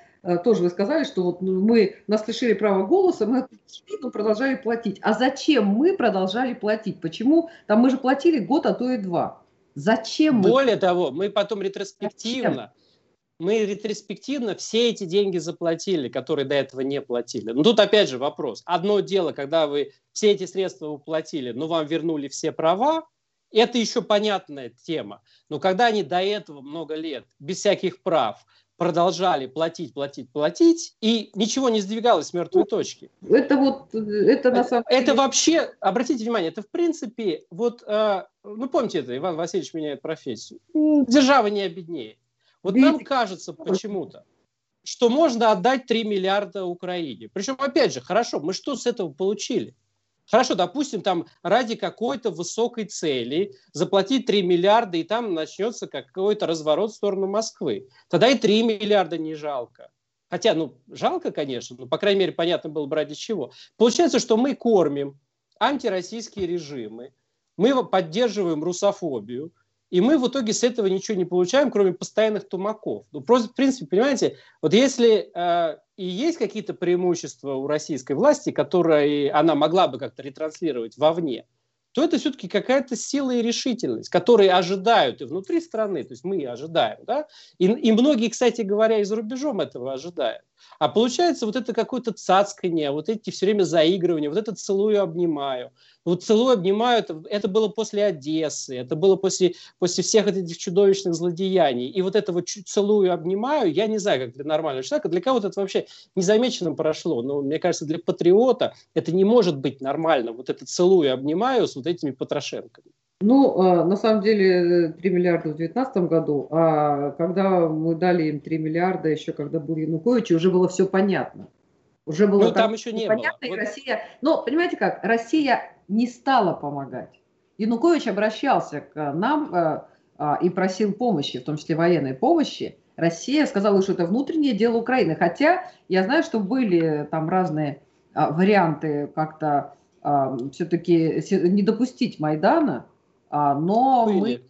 тоже вы сказали, что вот мы нас лишили права голоса, мы но продолжали платить. А зачем мы продолжали платить? Почему? Там мы же платили год, а то и два. Зачем мы? Более того, мы потом ретроспективно, зачем? мы ретроспективно все эти деньги заплатили, которые до этого не платили. Но тут опять же вопрос. Одно дело, когда вы все эти средства уплатили, но вам вернули все права, это еще понятная тема. Но когда они до этого много лет без всяких прав продолжали платить, платить, платить, и ничего не сдвигалось с мертвой точки. Это вот, это на самом деле... Это вообще, обратите внимание, это в принципе, вот, э, ну помните это, Иван Васильевич меняет профессию, держава не обеднее. Вот Видите? нам кажется почему-то, что можно отдать 3 миллиарда Украине. Причем, опять же, хорошо, мы что с этого получили? Хорошо, допустим, там ради какой-то высокой цели заплатить 3 миллиарда, и там начнется какой-то разворот в сторону Москвы. Тогда и 3 миллиарда не жалко. Хотя, ну, жалко, конечно, но, по крайней мере, понятно было бы ради чего. Получается, что мы кормим антироссийские режимы, мы поддерживаем русофобию, и мы в итоге с этого ничего не получаем, кроме постоянных тумаков. Ну, просто, в принципе, понимаете, вот если э, и есть какие-то преимущества у российской власти, которые она могла бы как-то ретранслировать вовне, то это все-таки какая-то сила и решительность, которые ожидают и внутри страны, то есть мы ожидаем, да, и, и многие, кстати говоря, и за рубежом этого ожидают. А получается вот это какое-то цацканье, вот эти все время заигрывания, вот это целую, обнимаю. Вот целую, обнимаю, это, это было после Одессы, это было после, после всех этих чудовищных злодеяний. И вот это вот целую, обнимаю, я не знаю, как для нормального человека, для кого-то это вообще незамеченным прошло. Но мне кажется, для патриота это не может быть нормально. Вот это целую, обнимаю с вот этими потрошенками. Ну, а, на самом деле 3 миллиарда в 2019 году, а когда мы дали им 3 миллиарда, еще когда был Янукович, уже было все понятно. Уже было ну, там еще не понятно, было. и Россия... Но, понимаете как, Россия не стала помогать. Янукович обращался к нам э, э, и просил помощи, в том числе военной помощи. Россия сказала, что это внутреннее дело Украины. Хотя я знаю, что были там разные э, варианты как-то э, все-таки не допустить Майдана, а, но мы,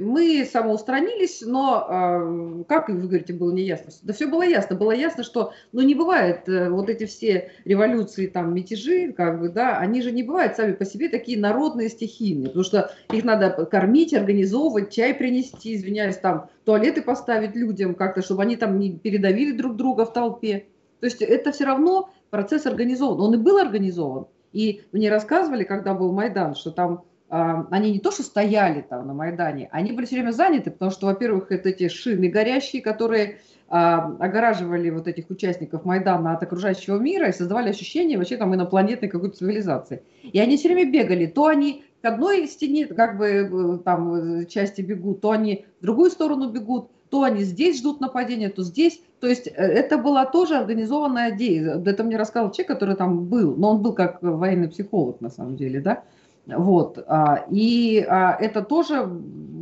мы самоустранились, но, а, как вы говорите, было неясно? Да все было ясно. Было ясно, что ну, не бывает э, вот эти все революции, там, мятежи, как бы, да, они же не бывают сами по себе такие народные, стихийные, потому что их надо кормить, организовывать, чай принести, извиняюсь, там, туалеты поставить людям как-то, чтобы они там не передавили друг друга в толпе. То есть это все равно процесс организован. Он и был организован. И мне рассказывали, когда был Майдан, что там они не то что стояли там на Майдане, они были все время заняты, потому что, во-первых, это эти шины горящие, которые а, огораживали вот этих участников Майдана от окружающего мира и создавали ощущение вообще там инопланетной какой-то цивилизации. И они все время бегали, то они к одной стене, как бы э, там части бегут, то они в другую сторону бегут, то они здесь ждут нападения, то здесь. То есть э, это была тоже организованная идея. Это мне рассказал человек, который там был, но он был как военный психолог на самом деле, да. Вот. А, и а, это тоже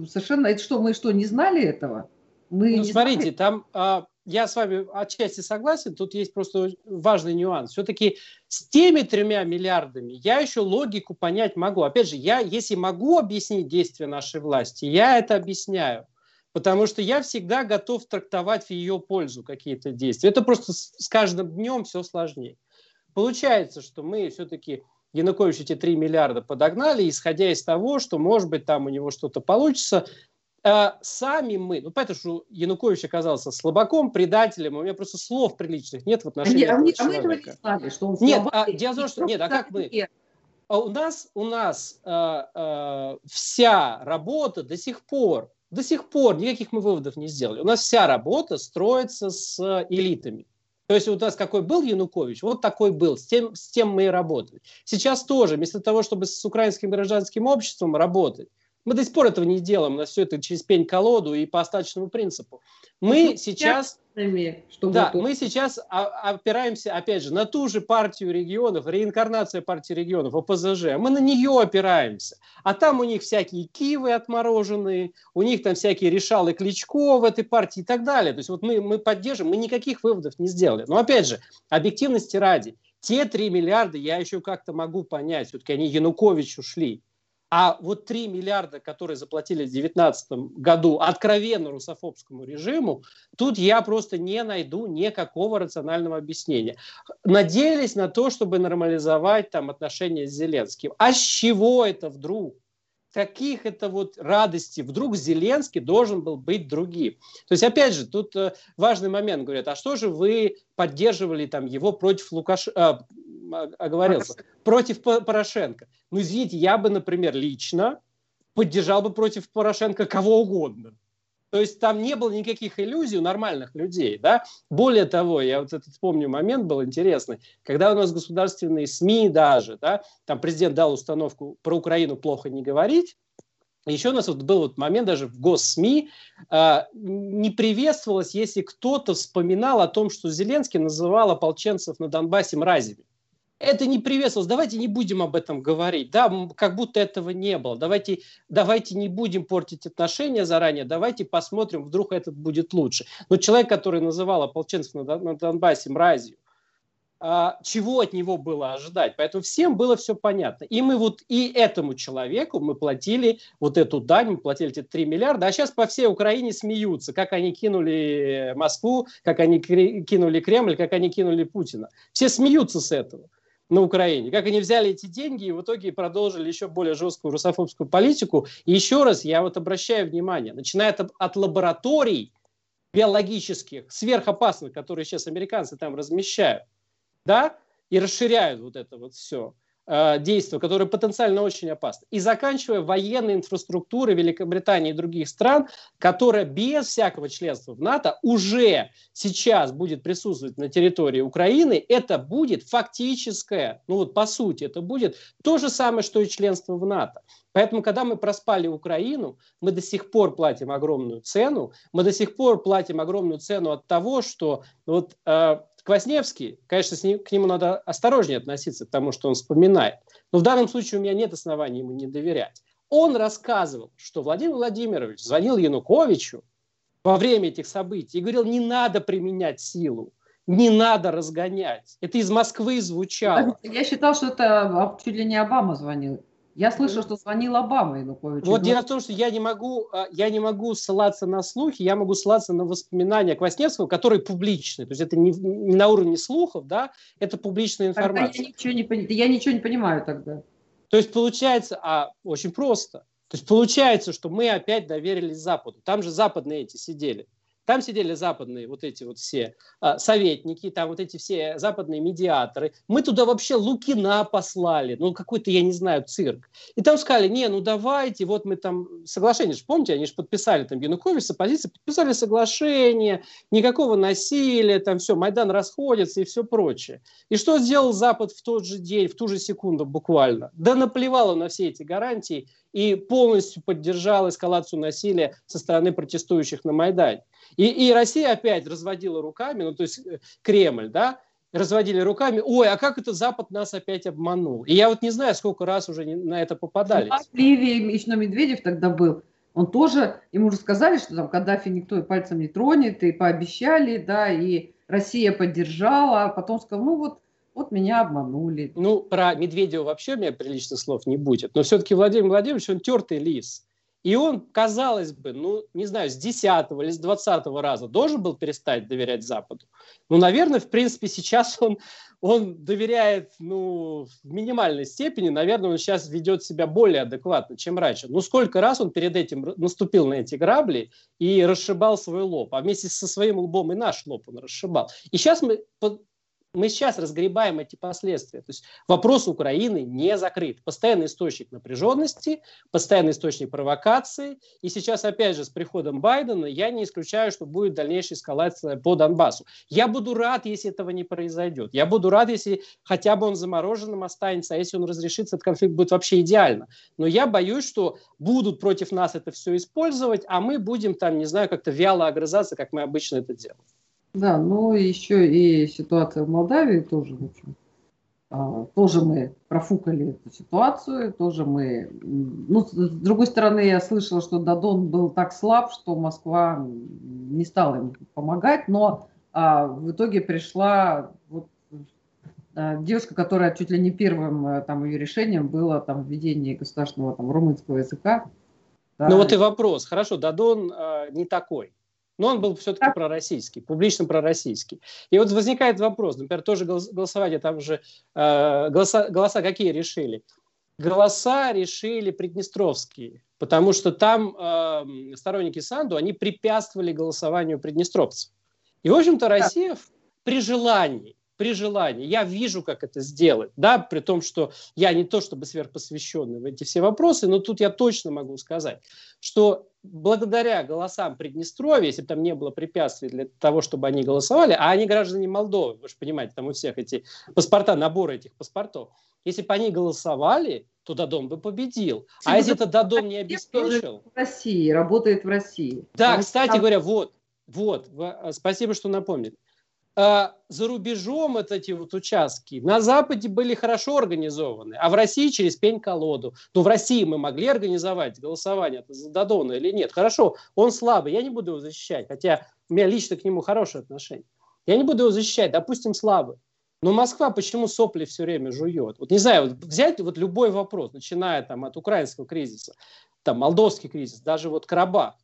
совершенно... Это что, мы что, не знали этого? Мы ну, смотрите, знали? там а, я с вами отчасти согласен, тут есть просто важный нюанс. Все-таки с теми тремя миллиардами я еще логику понять могу. Опять же, я, если могу объяснить действия нашей власти, я это объясняю. Потому что я всегда готов трактовать в ее пользу какие-то действия. Это просто с, с каждым днем все сложнее. Получается, что мы все-таки Янукович эти 3 миллиарда подогнали, исходя из того, что, может быть, там у него что-то получится. А сами мы, ну, понятно, что Янукович оказался слабаком, предателем, у меня просто слов приличных нет в отношении а, этого а человека. мы этого не знали, что он Нет, а, дело в том, что... Нет, а как мы... А у нас, у нас э, э, вся работа до сих пор До сих пор никаких мы выводов не сделали. У нас вся работа строится с элитами. То есть у нас какой был Янукович, вот такой был, с тем, с тем мы и работали. Сейчас тоже, вместо того, чтобы с украинским гражданским обществом работать, мы до сих пор этого не делаем, у нас все это через пень-колоду и по остаточному принципу. Мы ну, сейчас... Чтобы да, мы сейчас опираемся, опять же, на ту же партию регионов, реинкарнация партии регионов, ОПЗЖ. Мы на нее опираемся. А там у них всякие Киевы отмороженные, у них там всякие решалы Кличко в этой партии и так далее. То есть вот мы, мы поддерживаем, мы никаких выводов не сделали. Но опять же, объективности ради, те 3 миллиарда я еще как-то могу понять, все-таки они Януковичу шли. А вот 3 миллиарда, которые заплатили в 2019 году откровенно русофобскому режиму, тут я просто не найду никакого рационального объяснения. Надеялись на то, чтобы нормализовать там отношения с Зеленским. А с чего это вдруг? каких это вот радостей вдруг Зеленский должен был быть другим. То есть, опять же, тут э, важный момент, говорят, а что же вы поддерживали там его против Лукашенко, оговорился, против Порошенко. Ну, извините, я бы, например, лично поддержал бы против Порошенко кого угодно. То есть там не было никаких иллюзий у нормальных людей. Да? Более того, я вот этот помню момент был интересный, когда у нас государственные СМИ даже, да, там президент дал установку про Украину плохо не говорить, еще у нас вот был вот момент даже в госсми, э, не приветствовалось, если кто-то вспоминал о том, что Зеленский называл ополченцев на Донбассе мразями это не приветствовалось. Давайте не будем об этом говорить. Да, как будто этого не было. Давайте, давайте не будем портить отношения заранее. Давайте посмотрим, вдруг этот будет лучше. Но человек, который называл ополченцев на, на Донбассе мразью, а, чего от него было ожидать? Поэтому всем было все понятно. И мы вот и этому человеку мы платили вот эту дань, мы платили эти 3 миллиарда, а сейчас по всей Украине смеются, как они кинули Москву, как они кинули Кремль, как они кинули Путина. Все смеются с этого на Украине. Как они взяли эти деньги и в итоге продолжили еще более жесткую русофобскую политику. И еще раз я вот обращаю внимание, начиная от, от лабораторий биологических, сверхопасных, которые сейчас американцы там размещают, да, и расширяют вот это вот все – Э, действия, которые потенциально очень опасны. И заканчивая военной инфраструктурой Великобритании и других стран, которая без всякого членства в НАТО уже сейчас будет присутствовать на территории Украины, это будет фактическое, ну вот по сути, это будет то же самое, что и членство в НАТО. Поэтому, когда мы проспали Украину, мы до сих пор платим огромную цену. Мы до сих пор платим огромную цену от того, что вот э, Квасневский, конечно, с ним, к нему надо осторожнее относиться, к тому, что он вспоминает. Но в данном случае у меня нет оснований ему не доверять. Он рассказывал, что Владимир Владимирович звонил Януковичу во время этих событий и говорил, не надо применять силу, не надо разгонять. Это из Москвы звучало. Я считал, что это чуть ли не Обама звонил. Я слышал, что звонил Обама Януковичу. Вот дело в том, что я не, могу, а, я не могу ссылаться на слухи, я могу ссылаться на воспоминания Квасневского, которые публичные. То есть это не, не на уровне слухов, да, это публичная информация. я ничего не, я ничего не понимаю тогда. То есть получается, а очень просто. То есть получается, что мы опять доверились Западу. Там же западные эти сидели. Там сидели западные вот эти вот все а, советники, там вот эти все западные медиаторы. Мы туда вообще Лукина послали, ну какой-то, я не знаю, цирк. И там сказали, не, ну давайте, вот мы там соглашение, же, помните, они же подписали там Янукович с оппозицией, подписали соглашение, никакого насилия, там все, Майдан расходится и все прочее. И что сделал Запад в тот же день, в ту же секунду буквально? Да наплевало на все эти гарантии и полностью поддержал эскалацию насилия со стороны протестующих на Майдане. И, и Россия опять разводила руками, ну то есть э, Кремль, да, разводили руками, ой, а как это Запад нас опять обманул? И я вот не знаю, сколько раз уже на это попадались. В Ливии еще Медведев тогда был, он тоже, ему уже сказали, что там Каддафи никто и пальцем не тронет, и пообещали, да, и Россия поддержала, а потом сказал, ну вот, вот меня обманули. Ну, про Медведева вообще у меня приличных слов не будет, но все-таки Владимир Владимирович, он тертый лис. И он, казалось бы, ну, не знаю, с 10 или с 20 раза должен был перестать доверять Западу. Ну, наверное, в принципе, сейчас он, он доверяет, ну, в минимальной степени. Наверное, он сейчас ведет себя более адекватно, чем раньше. Ну, сколько раз он перед этим наступил на эти грабли и расшибал свой лоб. А вместе со своим лбом и наш лоб он расшибал. И сейчас мы мы сейчас разгребаем эти последствия. То есть вопрос Украины не закрыт. Постоянный источник напряженности, постоянный источник провокации. И сейчас, опять же, с приходом Байдена я не исключаю, что будет дальнейшая эскалация по Донбассу. Я буду рад, если этого не произойдет. Я буду рад, если хотя бы он замороженным останется, а если он разрешится, этот конфликт будет вообще идеально. Но я боюсь, что будут против нас это все использовать, а мы будем там, не знаю, как-то вяло огрызаться, как мы обычно это делаем. Да, ну еще и ситуация в Молдавии тоже, в общем, а, тоже мы профукали эту ситуацию, тоже мы... Ну, с другой стороны, я слышала, что Дадон был так слаб, что Москва не стала ему помогать, но а, в итоге пришла вот, а, девушка, которая чуть ли не первым а, там, ее решением было там, введение государственного там, румынского языка. Да. Ну вот и вопрос. Хорошо, Дадон э, не такой но он был все-таки пророссийский, публично пророссийский. И вот возникает вопрос, например, тоже голосование, там же э, голоса, голоса какие решили? Голоса решили приднестровские, потому что там э, сторонники Санду, они препятствовали голосованию приднестровцев. И, в общем-то, Россия при желании при желании. Я вижу, как это сделать, да, при том, что я не то чтобы сверхпосвященный в эти все вопросы, но тут я точно могу сказать, что благодаря голосам Приднестровья, если бы там не было препятствий для того, чтобы они голосовали, а они граждане Молдовы, вы же понимаете, там у всех эти паспорта, наборы этих паспортов, если бы они голосовали, то Дадон бы победил. А если это Дадон не обеспечил... В России, работает в России. Да, кстати говоря, вот, вот, спасибо, что напомнили. А, за рубежом вот эти вот участки на Западе были хорошо организованы, а в России через пень-колоду. Ну, в России мы могли организовать голосование за Дадона или нет? Хорошо, он слабый, я не буду его защищать, хотя у меня лично к нему хорошее отношение. Я не буду его защищать, допустим, слабый. Но Москва почему сопли все время жует? Вот не знаю, вот взять вот любой вопрос, начиная там от украинского кризиса, там молдовский кризис, даже вот Карабах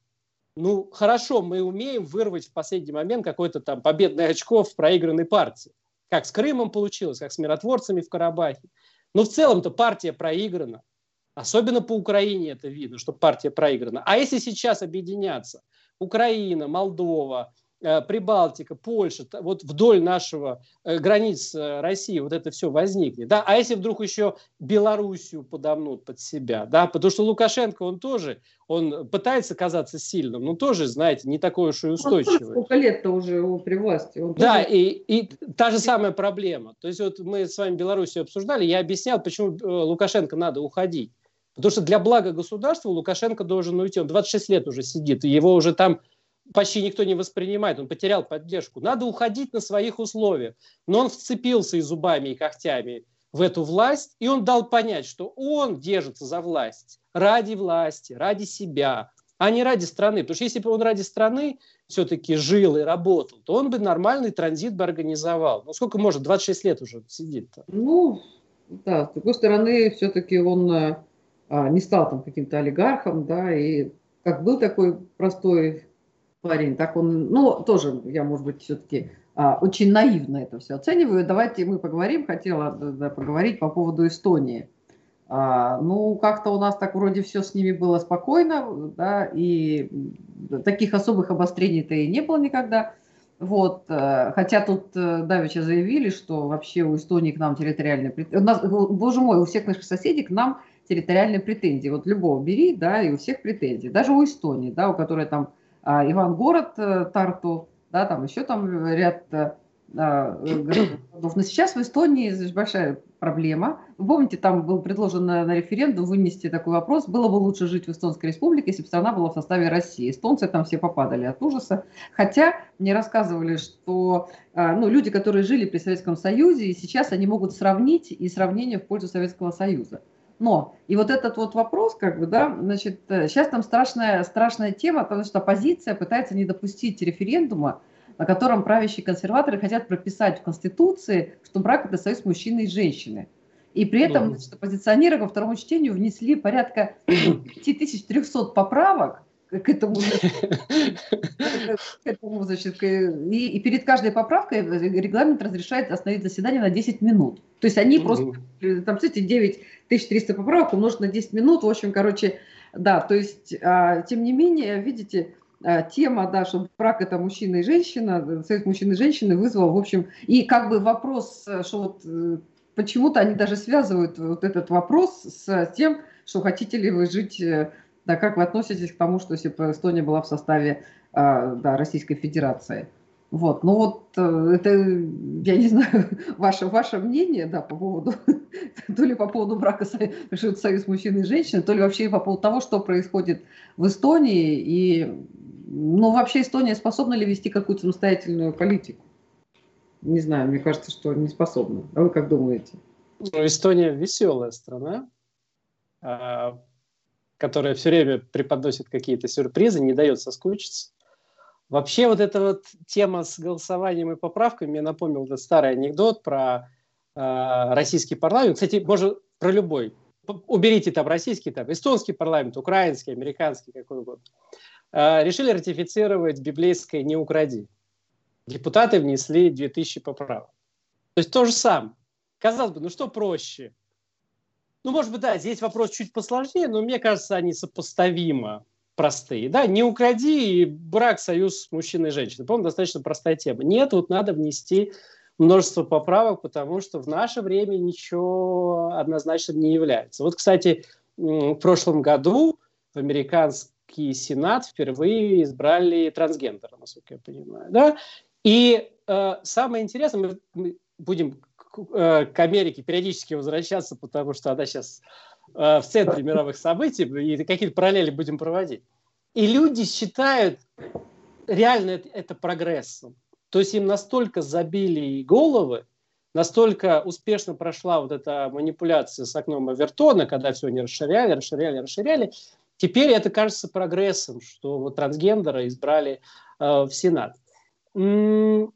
ну, хорошо, мы умеем вырвать в последний момент какой-то там победный очко в проигранной партии. Как с Крымом получилось, как с миротворцами в Карабахе. Но в целом-то партия проиграна. Особенно по Украине это видно, что партия проиграна. А если сейчас объединяться Украина, Молдова, Прибалтика, Польша, вот вдоль нашего э, границ э, России вот это все возникнет. Да? А если вдруг еще Белоруссию подомнут под себя, да? потому что Лукашенко, он тоже, он пытается казаться сильным, но тоже, знаете, не такой уж и устойчивый. сколько лет-то уже при власти. Он да, тоже... и, и та же самая проблема. То есть вот мы с вами Белоруссию обсуждали, я объяснял, почему Лукашенко надо уходить. Потому что для блага государства Лукашенко должен уйти. Он 26 лет уже сидит, его уже там почти никто не воспринимает, он потерял поддержку. Надо уходить на своих условиях. Но он вцепился и зубами, и когтями в эту власть, и он дал понять, что он держится за власть ради власти, ради себя, а не ради страны. Потому что если бы он ради страны все-таки жил и работал, то он бы нормальный транзит бы организовал. Ну сколько может, 26 лет уже сидит-то. Ну, да, с другой стороны, все-таки он а, не стал там каким-то олигархом, да, и как был такой простой парень, так он, ну, тоже я, может быть, все-таки а, очень наивно это все оцениваю. Давайте мы поговорим, хотела да, поговорить по поводу Эстонии. А, ну, как-то у нас так вроде все с ними было спокойно, да, и таких особых обострений-то и не было никогда. Вот, э, хотя тут э, Давича заявили, что вообще у Эстонии к нам территориальные претензии. У нас, боже мой, у всех наших соседей к нам территориальные претензии. Вот любого бери, да, и у всех претензии. Даже у Эстонии, да, у которой там Ивангород, э, Тарту, да, там еще там ряд э, а, городов. Но сейчас в Эстонии большая проблема. Вы помните, там был предложен на, на референдум вынести такой вопрос, было бы лучше жить в Эстонской республике, если бы страна была в составе России. Эстонцы там все попадали от ужаса. Хотя мне рассказывали, что а, ну, люди, которые жили при Советском Союзе, и сейчас они могут сравнить и сравнение в пользу Советского Союза. Но, и вот этот вот вопрос, как бы, да, значит, сейчас э, там страшная, страшная тема, потому что оппозиция пытается не допустить референдума, на котором правящие консерваторы хотят прописать в Конституции, что брак – это союз мужчины и женщины. И при этом значит, оппозиционеры во втором чтении внесли порядка 5300 поправок, к этому, к этому значит, и, и перед каждой поправкой регламент разрешает остановить заседание на 10 минут. То есть они просто, там, кстати, 9300 поправок умножить на 10 минут, в общем, короче, да, то есть, а, тем не менее, видите, тема, да, что брак это мужчина и женщина, союз мужчины и женщины вызвал, в общем, и как бы вопрос, что вот почему-то они даже связывают вот этот вопрос с тем, что хотите ли вы жить, да, как вы относитесь к тому, что если бы Эстония была в составе да, Российской Федерации. Вот, ну вот э, это, я не знаю, ваше, ваше мнение, да, по поводу, то ли по поводу брака решит союз мужчины и женщины, то ли вообще по поводу того, что происходит в Эстонии, и, ну, вообще Эстония способна ли вести какую-то самостоятельную политику? Не знаю, мне кажется, что не способна. А вы как думаете? Ну, Эстония веселая страна, а, которая все время преподносит какие-то сюрпризы, не дает соскучиться. Вообще вот эта вот тема с голосованием и поправками мне напомнил этот старый анекдот про э, российский парламент. Кстати, может, про любой. Уберите там российский, там, эстонский парламент, украинский, американский, какой угодно. Э, решили ратифицировать библейское «Не укради». Депутаты внесли 2000 поправок. То есть то же самое. Казалось бы, ну что проще? Ну, может быть, да, здесь вопрос чуть посложнее, но мне кажется, они сопоставимы простые. Да, не укради брак, союз мужчины и женщины. По-моему, достаточно простая тема. Нет, вот надо внести множество поправок, потому что в наше время ничего однозначно не является. Вот, кстати, в прошлом году в американский сенат впервые избрали трансгендера, насколько я понимаю. Да? И э, самое интересное, мы, будем к, э, к Америке периодически возвращаться, потому что она сейчас в центре мировых событий и какие-то параллели будем проводить. И люди считают реально это, прогрессом. То есть им настолько забили головы, настолько успешно прошла вот эта манипуляция с окном Авертона, когда все они расширяли, расширяли, расширяли. Теперь это кажется прогрессом, что вот трансгендера избрали э, в Сенат. М-м-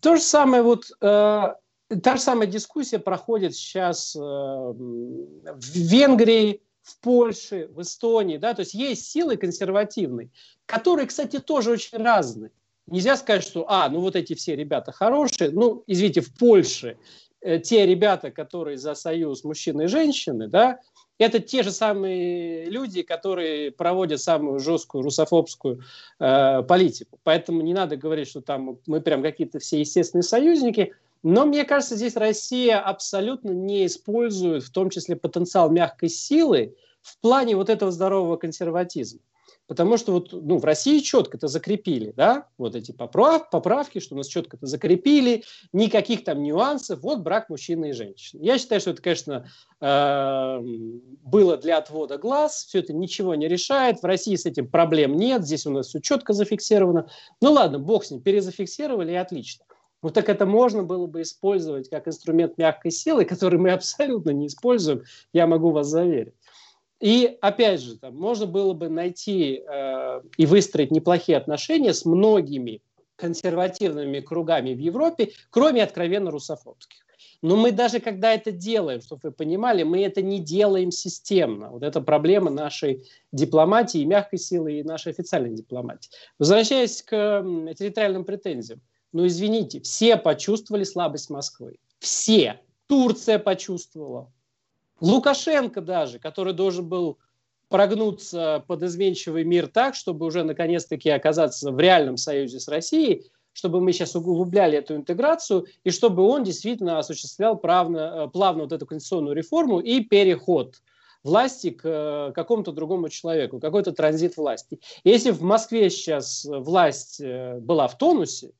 то же самое вот э, Та же самая дискуссия проходит сейчас э, в Венгрии, в Польше, в Эстонии. Да? То есть есть силы консервативные, которые, кстати, тоже очень разные. Нельзя сказать, что, а, ну вот эти все ребята хорошие. Ну, извините, в Польше э, те ребята, которые за союз мужчины и женщины, да, это те же самые люди, которые проводят самую жесткую русофобскую э, политику. Поэтому не надо говорить, что там мы прям какие-то все естественные союзники – но мне кажется, здесь Россия абсолютно не использует, в том числе потенциал мягкой силы в плане вот этого здорового консерватизма. Потому что вот, ну, в России четко это закрепили, да, вот эти поправ, поправки, что у нас четко это закрепили, никаких там нюансов, вот брак мужчины и женщины. Я считаю, что это, конечно, э, было для отвода глаз, все это ничего не решает, в России с этим проблем нет, здесь у нас все четко зафиксировано. Ну ладно, бог с ним, перезафиксировали и отлично. Ну так это можно было бы использовать как инструмент мягкой силы, который мы абсолютно не используем, я могу вас заверить. И опять же, там, можно было бы найти э, и выстроить неплохие отношения с многими консервативными кругами в Европе, кроме откровенно русофобских. Но мы даже когда это делаем, чтобы вы понимали, мы это не делаем системно. Вот это проблема нашей дипломатии, мягкой силы, и нашей официальной дипломатии. Возвращаясь к территориальным претензиям. Но извините, все почувствовали слабость Москвы. Все. Турция почувствовала. Лукашенко даже, который должен был прогнуться под изменчивый мир так, чтобы уже наконец-таки оказаться в реальном союзе с Россией, чтобы мы сейчас углубляли эту интеграцию, и чтобы он действительно осуществлял правно, э, плавно вот эту конституционную реформу и переход власти к э, какому-то другому человеку, какой-то транзит власти. Если в Москве сейчас власть э, была в тонусе,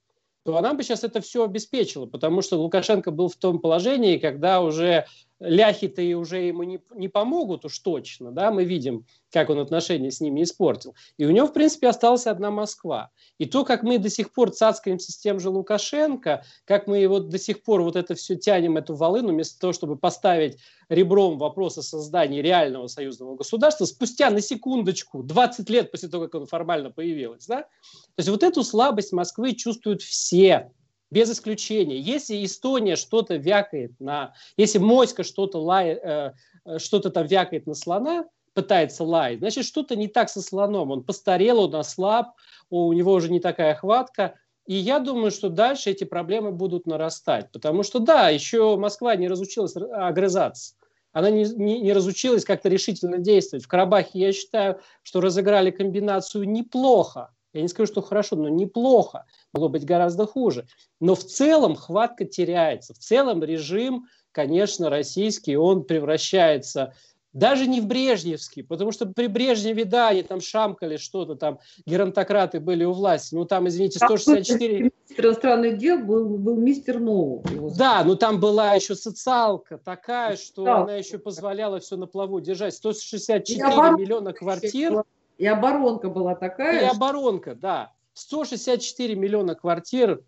то она бы сейчас это все обеспечила, потому что Лукашенко был в том положении, когда уже ляхи-то и уже ему не, не помогут уж точно, да, мы видим, как он отношения с ними испортил. И у него, в принципе, осталась одна Москва. И то, как мы до сих пор цацкаемся с тем же Лукашенко, как мы вот до сих пор вот это все тянем, эту волыну, вместо того, чтобы поставить ребром вопрос о создании реального союзного государства, спустя на секундочку, 20 лет после того, как он формально появился, да, то есть вот эту слабость Москвы чувствуют все, без исключения. Если Эстония что-то вякает на... Если моська что-то лает, э, э, что-то там вякает на слона, пытается лаять, значит, что-то не так со слоном. Он постарел, он ослаб, у него уже не такая хватка. И я думаю, что дальше эти проблемы будут нарастать. Потому что, да, еще Москва не разучилась огрызаться. она не, не, не разучилась как-то решительно действовать. В Карабахе, я считаю, что разыграли комбинацию неплохо. Я не скажу, что хорошо, но неплохо. Могло быть гораздо хуже. Но в целом хватка теряется. В целом режим, конечно, российский, он превращается даже не в Брежневский, потому что при Брежневе, да, они там шамкали что-то, там геронтократы были у власти, ну там, извините, 164... Министр иностранных дел был, был мистер Ноу. Да, но там была еще социалка такая, что да. она еще позволяла все на плаву держать. 164 миллиона квартир. И оборонка была такая. И оборонка, да. 164 миллиона квартир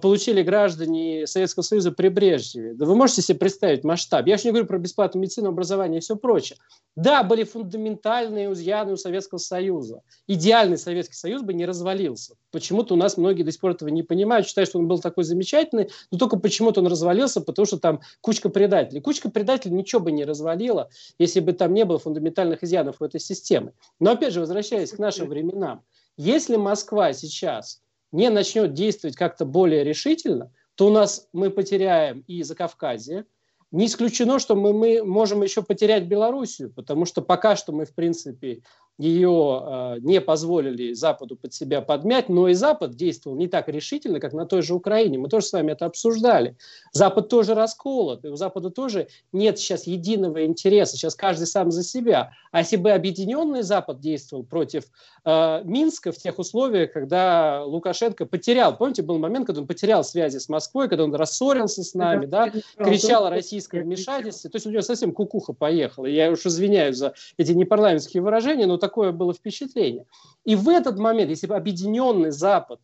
получили граждане Советского Союза при Брежневе. Да вы можете себе представить масштаб? Я же не говорю про бесплатную медицину, образование и все прочее. Да, были фундаментальные изъяны у Советского Союза. Идеальный Советский Союз бы не развалился. Почему-то у нас многие до сих пор этого не понимают, считают, что он был такой замечательный, но только почему-то он развалился, потому что там кучка предателей. Кучка предателей ничего бы не развалила, если бы там не было фундаментальных изъянов у этой системы. Но опять же, возвращаясь к нашим временам, если Москва сейчас не начнет действовать как-то более решительно, то у нас мы потеряем и Закавказье. Не исключено, что мы, мы можем еще потерять Белоруссию, потому что пока что мы, в принципе, ее э, не позволили Западу под себя подмять, но и Запад действовал не так решительно, как на той же Украине. Мы тоже с вами это обсуждали. Запад тоже расколот, и у Запада тоже нет сейчас единого интереса, сейчас каждый сам за себя. А если бы объединенный Запад действовал против э, Минска в тех условиях, когда Лукашенко потерял, помните, был момент, когда он потерял связи с Москвой, когда он рассорился с нами, да, кричал о российском вмешательстве, то есть у него совсем кукуха поехала. Я уж извиняюсь за эти непарламентские выражения, но такое было впечатление. И в этот момент, если бы объединенный Запад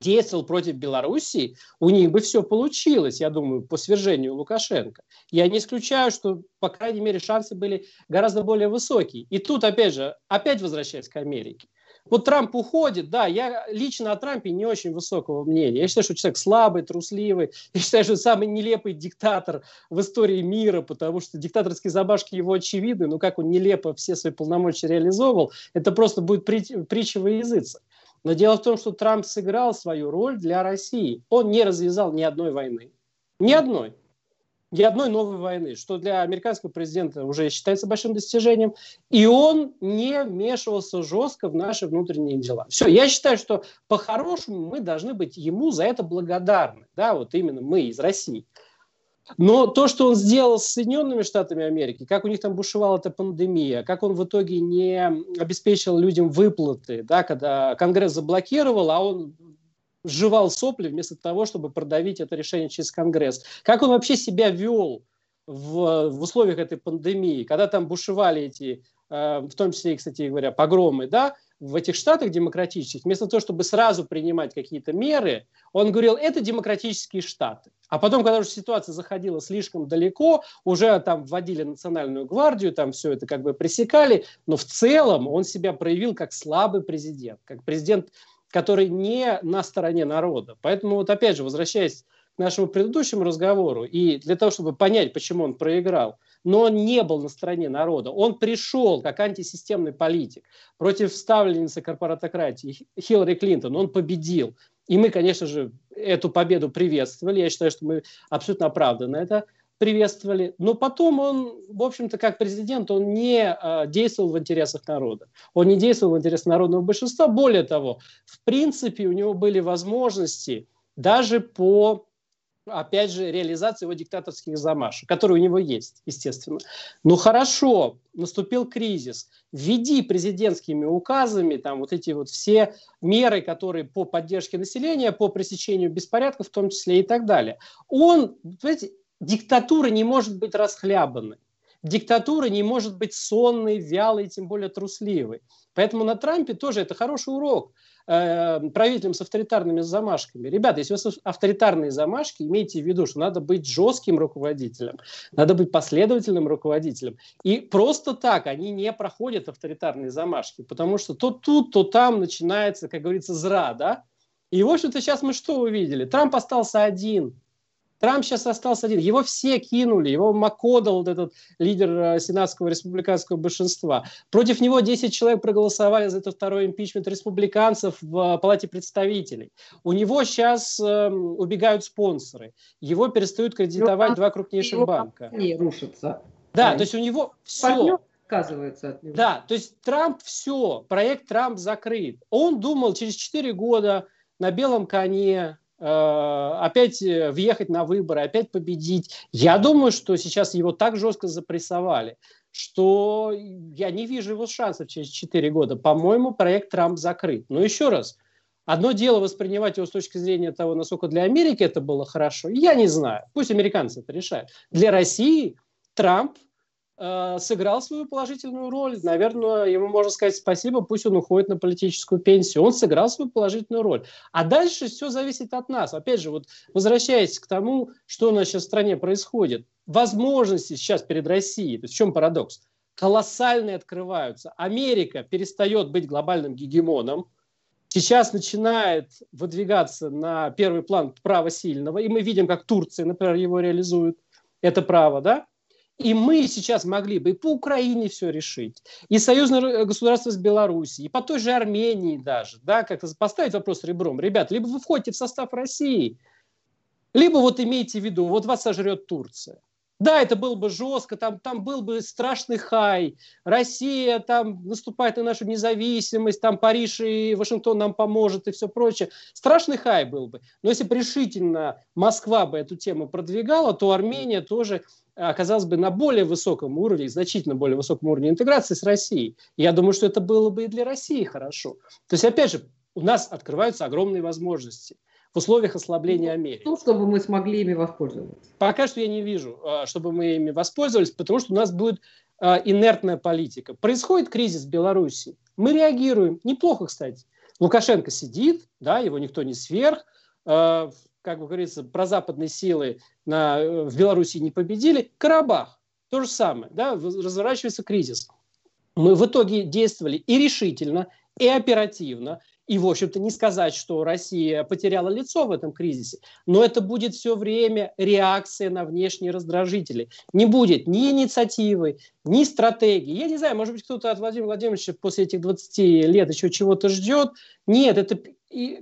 действовал против Белоруссии, у них бы все получилось, я думаю, по свержению Лукашенко. Я не исключаю, что, по крайней мере, шансы были гораздо более высокие. И тут, опять же, опять возвращаясь к Америке. Вот Трамп уходит, да, я лично о Трампе не очень высокого мнения. Я считаю, что человек слабый, трусливый. Я считаю, что самый нелепый диктатор в истории мира, потому что диктаторские забашки его очевидны, но как он нелепо все свои полномочия реализовывал, это просто будет притча во языцах. Но дело в том, что Трамп сыграл свою роль для России. Он не развязал ни одной войны. Ни одной ни одной новой войны, что для американского президента уже считается большим достижением. И он не вмешивался жестко в наши внутренние дела. Все, я считаю, что по-хорошему мы должны быть ему за это благодарны. Да, вот именно мы из России. Но то, что он сделал с Соединенными Штатами Америки, как у них там бушевала эта пандемия, как он в итоге не обеспечил людям выплаты, да, когда Конгресс заблокировал, а он жевал сопли вместо того, чтобы продавить это решение через Конгресс. Как он вообще себя вел в, в условиях этой пандемии, когда там бушевали эти, э, в том числе, кстати говоря, погромы, да, в этих штатах демократических, вместо того, чтобы сразу принимать какие-то меры, он говорил, это демократические штаты. А потом, когда уже ситуация заходила слишком далеко, уже там вводили национальную гвардию, там все это как бы пресекали, но в целом он себя проявил как слабый президент, как президент который не на стороне народа. Поэтому вот опять же, возвращаясь к нашему предыдущему разговору, и для того, чтобы понять, почему он проиграл, но он не был на стороне народа. Он пришел как антисистемный политик против ставленницы корпоратократии Хиллари Клинтон. Он победил. И мы, конечно же, эту победу приветствовали. Я считаю, что мы абсолютно оправданно это приветствовали. Но потом он, в общем-то, как президент, он не э, действовал в интересах народа. Он не действовал в интересах народного большинства. Более того, в принципе, у него были возможности даже по опять же, реализации его диктаторских замашек, которые у него есть, естественно. Ну хорошо, наступил кризис. Введи президентскими указами там вот эти вот все меры, которые по поддержке населения, по пресечению беспорядков в том числе и так далее. Он, понимаете, диктатура не может быть расхлябанной. Диктатура не может быть сонной, вялой, тем более трусливой. Поэтому на Трампе тоже это хороший урок э, правителям с авторитарными замашками. Ребята, если у вас авторитарные замашки, имейте в виду, что надо быть жестким руководителем, надо быть последовательным руководителем. И просто так они не проходят авторитарные замашки, потому что то тут, то там начинается, как говорится, зра, да? И, в общем-то, сейчас мы что увидели? Трамп остался один – Трамп сейчас остался один. Его все кинули. Его Макодал, вот этот лидер э, сенатского республиканского большинства. Против него 10 человек проголосовали за этот второй импичмент республиканцев в Палате представителей. У него сейчас э, убегают спонсоры. Его перестают кредитовать его, два крупнейших банка. Не рушится. Да, а, то есть у него все. Отказывается от него. Да, то есть Трамп все, проект Трамп закрыт. Он думал через 4 года на белом коне э, опять э, въехать на выборы, опять победить. Я думаю, что сейчас его так жестко запрессовали, что я не вижу его шансов через 4 года. По-моему, проект Трамп закрыт. Но еще раз, одно дело воспринимать его с точки зрения того, насколько для Америки это было хорошо, я не знаю. Пусть американцы это решают. Для России Трамп Э, сыграл свою положительную роль. Наверное, ему можно сказать спасибо, пусть он уходит на политическую пенсию. Он сыграл свою положительную роль. А дальше все зависит от нас. Опять же, вот возвращаясь к тому, что у нас сейчас в стране происходит. Возможности сейчас перед Россией, то есть в чем парадокс? Колоссальные открываются. Америка перестает быть глобальным гегемоном, сейчас начинает выдвигаться на первый план право сильного, и мы видим, как Турция, например, его реализует, это право, да? И мы сейчас могли бы и по Украине все решить, и союзное государство с Белоруссией, и по той же Армении даже, да, как поставить вопрос ребром. Ребят, либо вы входите в состав России, либо вот имейте в виду, вот вас сожрет Турция. Да, это было бы жестко, там, там был бы страшный хай. Россия там наступает на нашу независимость, там Париж и Вашингтон нам поможет и все прочее. Страшный хай был бы. Но если бы решительно Москва бы эту тему продвигала, то Армения тоже оказалась бы на более высоком уровне, значительно более высоком уровне интеграции с Россией. Я думаю, что это было бы и для России хорошо. То есть, опять же, у нас открываются огромные возможности в условиях ослабления ну, Америки. Ну, чтобы мы смогли ими воспользоваться. Пока что я не вижу, а, чтобы мы ими воспользовались, потому что у нас будет а, инертная политика. Происходит кризис в Беларуси. Мы реагируем. Неплохо, кстати. Лукашенко сидит, да, его никто не сверх. Как бы говорится, прозападные силы на, в Беларуси не победили. Карабах. То же самое. Да, разворачивается кризис. Мы в итоге действовали и решительно, и оперативно, и, в общем-то, не сказать, что Россия потеряла лицо в этом кризисе, но это будет все время реакция на внешние раздражители. Не будет ни инициативы, ни стратегии. Я не знаю, может быть, кто-то от Владимира Владимировича после этих 20 лет еще чего-то ждет. Нет, это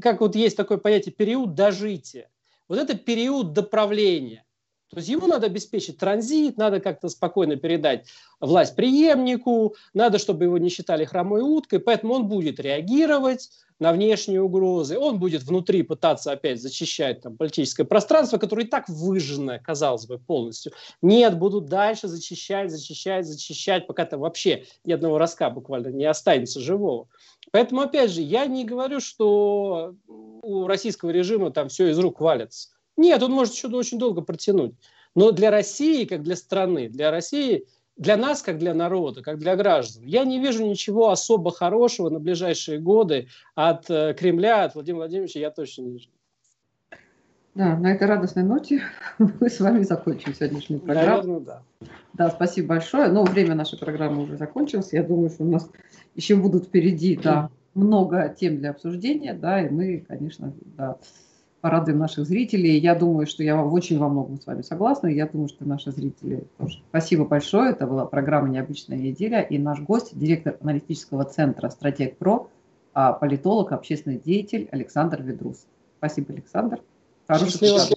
как вот есть такое понятие период дожития. Вот это период доправления. То есть ему надо обеспечить транзит, надо как-то спокойно передать власть преемнику, надо, чтобы его не считали хромой уткой, поэтому он будет реагировать, на внешние угрозы, он будет внутри пытаться опять зачищать там, политическое пространство, которое и так выжжено, казалось бы, полностью. Нет, будут дальше зачищать, зачищать, зачищать, пока там вообще ни одного ростка буквально не останется живого. Поэтому, опять же, я не говорю, что у российского режима там все из рук валится. Нет, он может еще очень долго протянуть. Но для России, как для страны, для России – для нас, как для народа, как для граждан, я не вижу ничего особо хорошего на ближайшие годы от э, Кремля, от Владимира Владимировича я точно не вижу. Да, на этой радостной ноте мы с вами закончим сегодняшнюю программу. Наверное, да. Да, спасибо большое. Но время нашей программы уже закончилось. Я думаю, что у нас еще будут впереди да, много тем для обсуждения, да, и мы, конечно, да, порадуем наших зрителей. Я думаю, что я очень во многом с вами согласна. Я думаю, что наши зрители тоже. Спасибо большое. Это была программа «Необычная неделя». И наш гость, директор аналитического центра «Стратег Про», а политолог, общественный деятель Александр Ведрус. Спасибо, Александр. Хорошего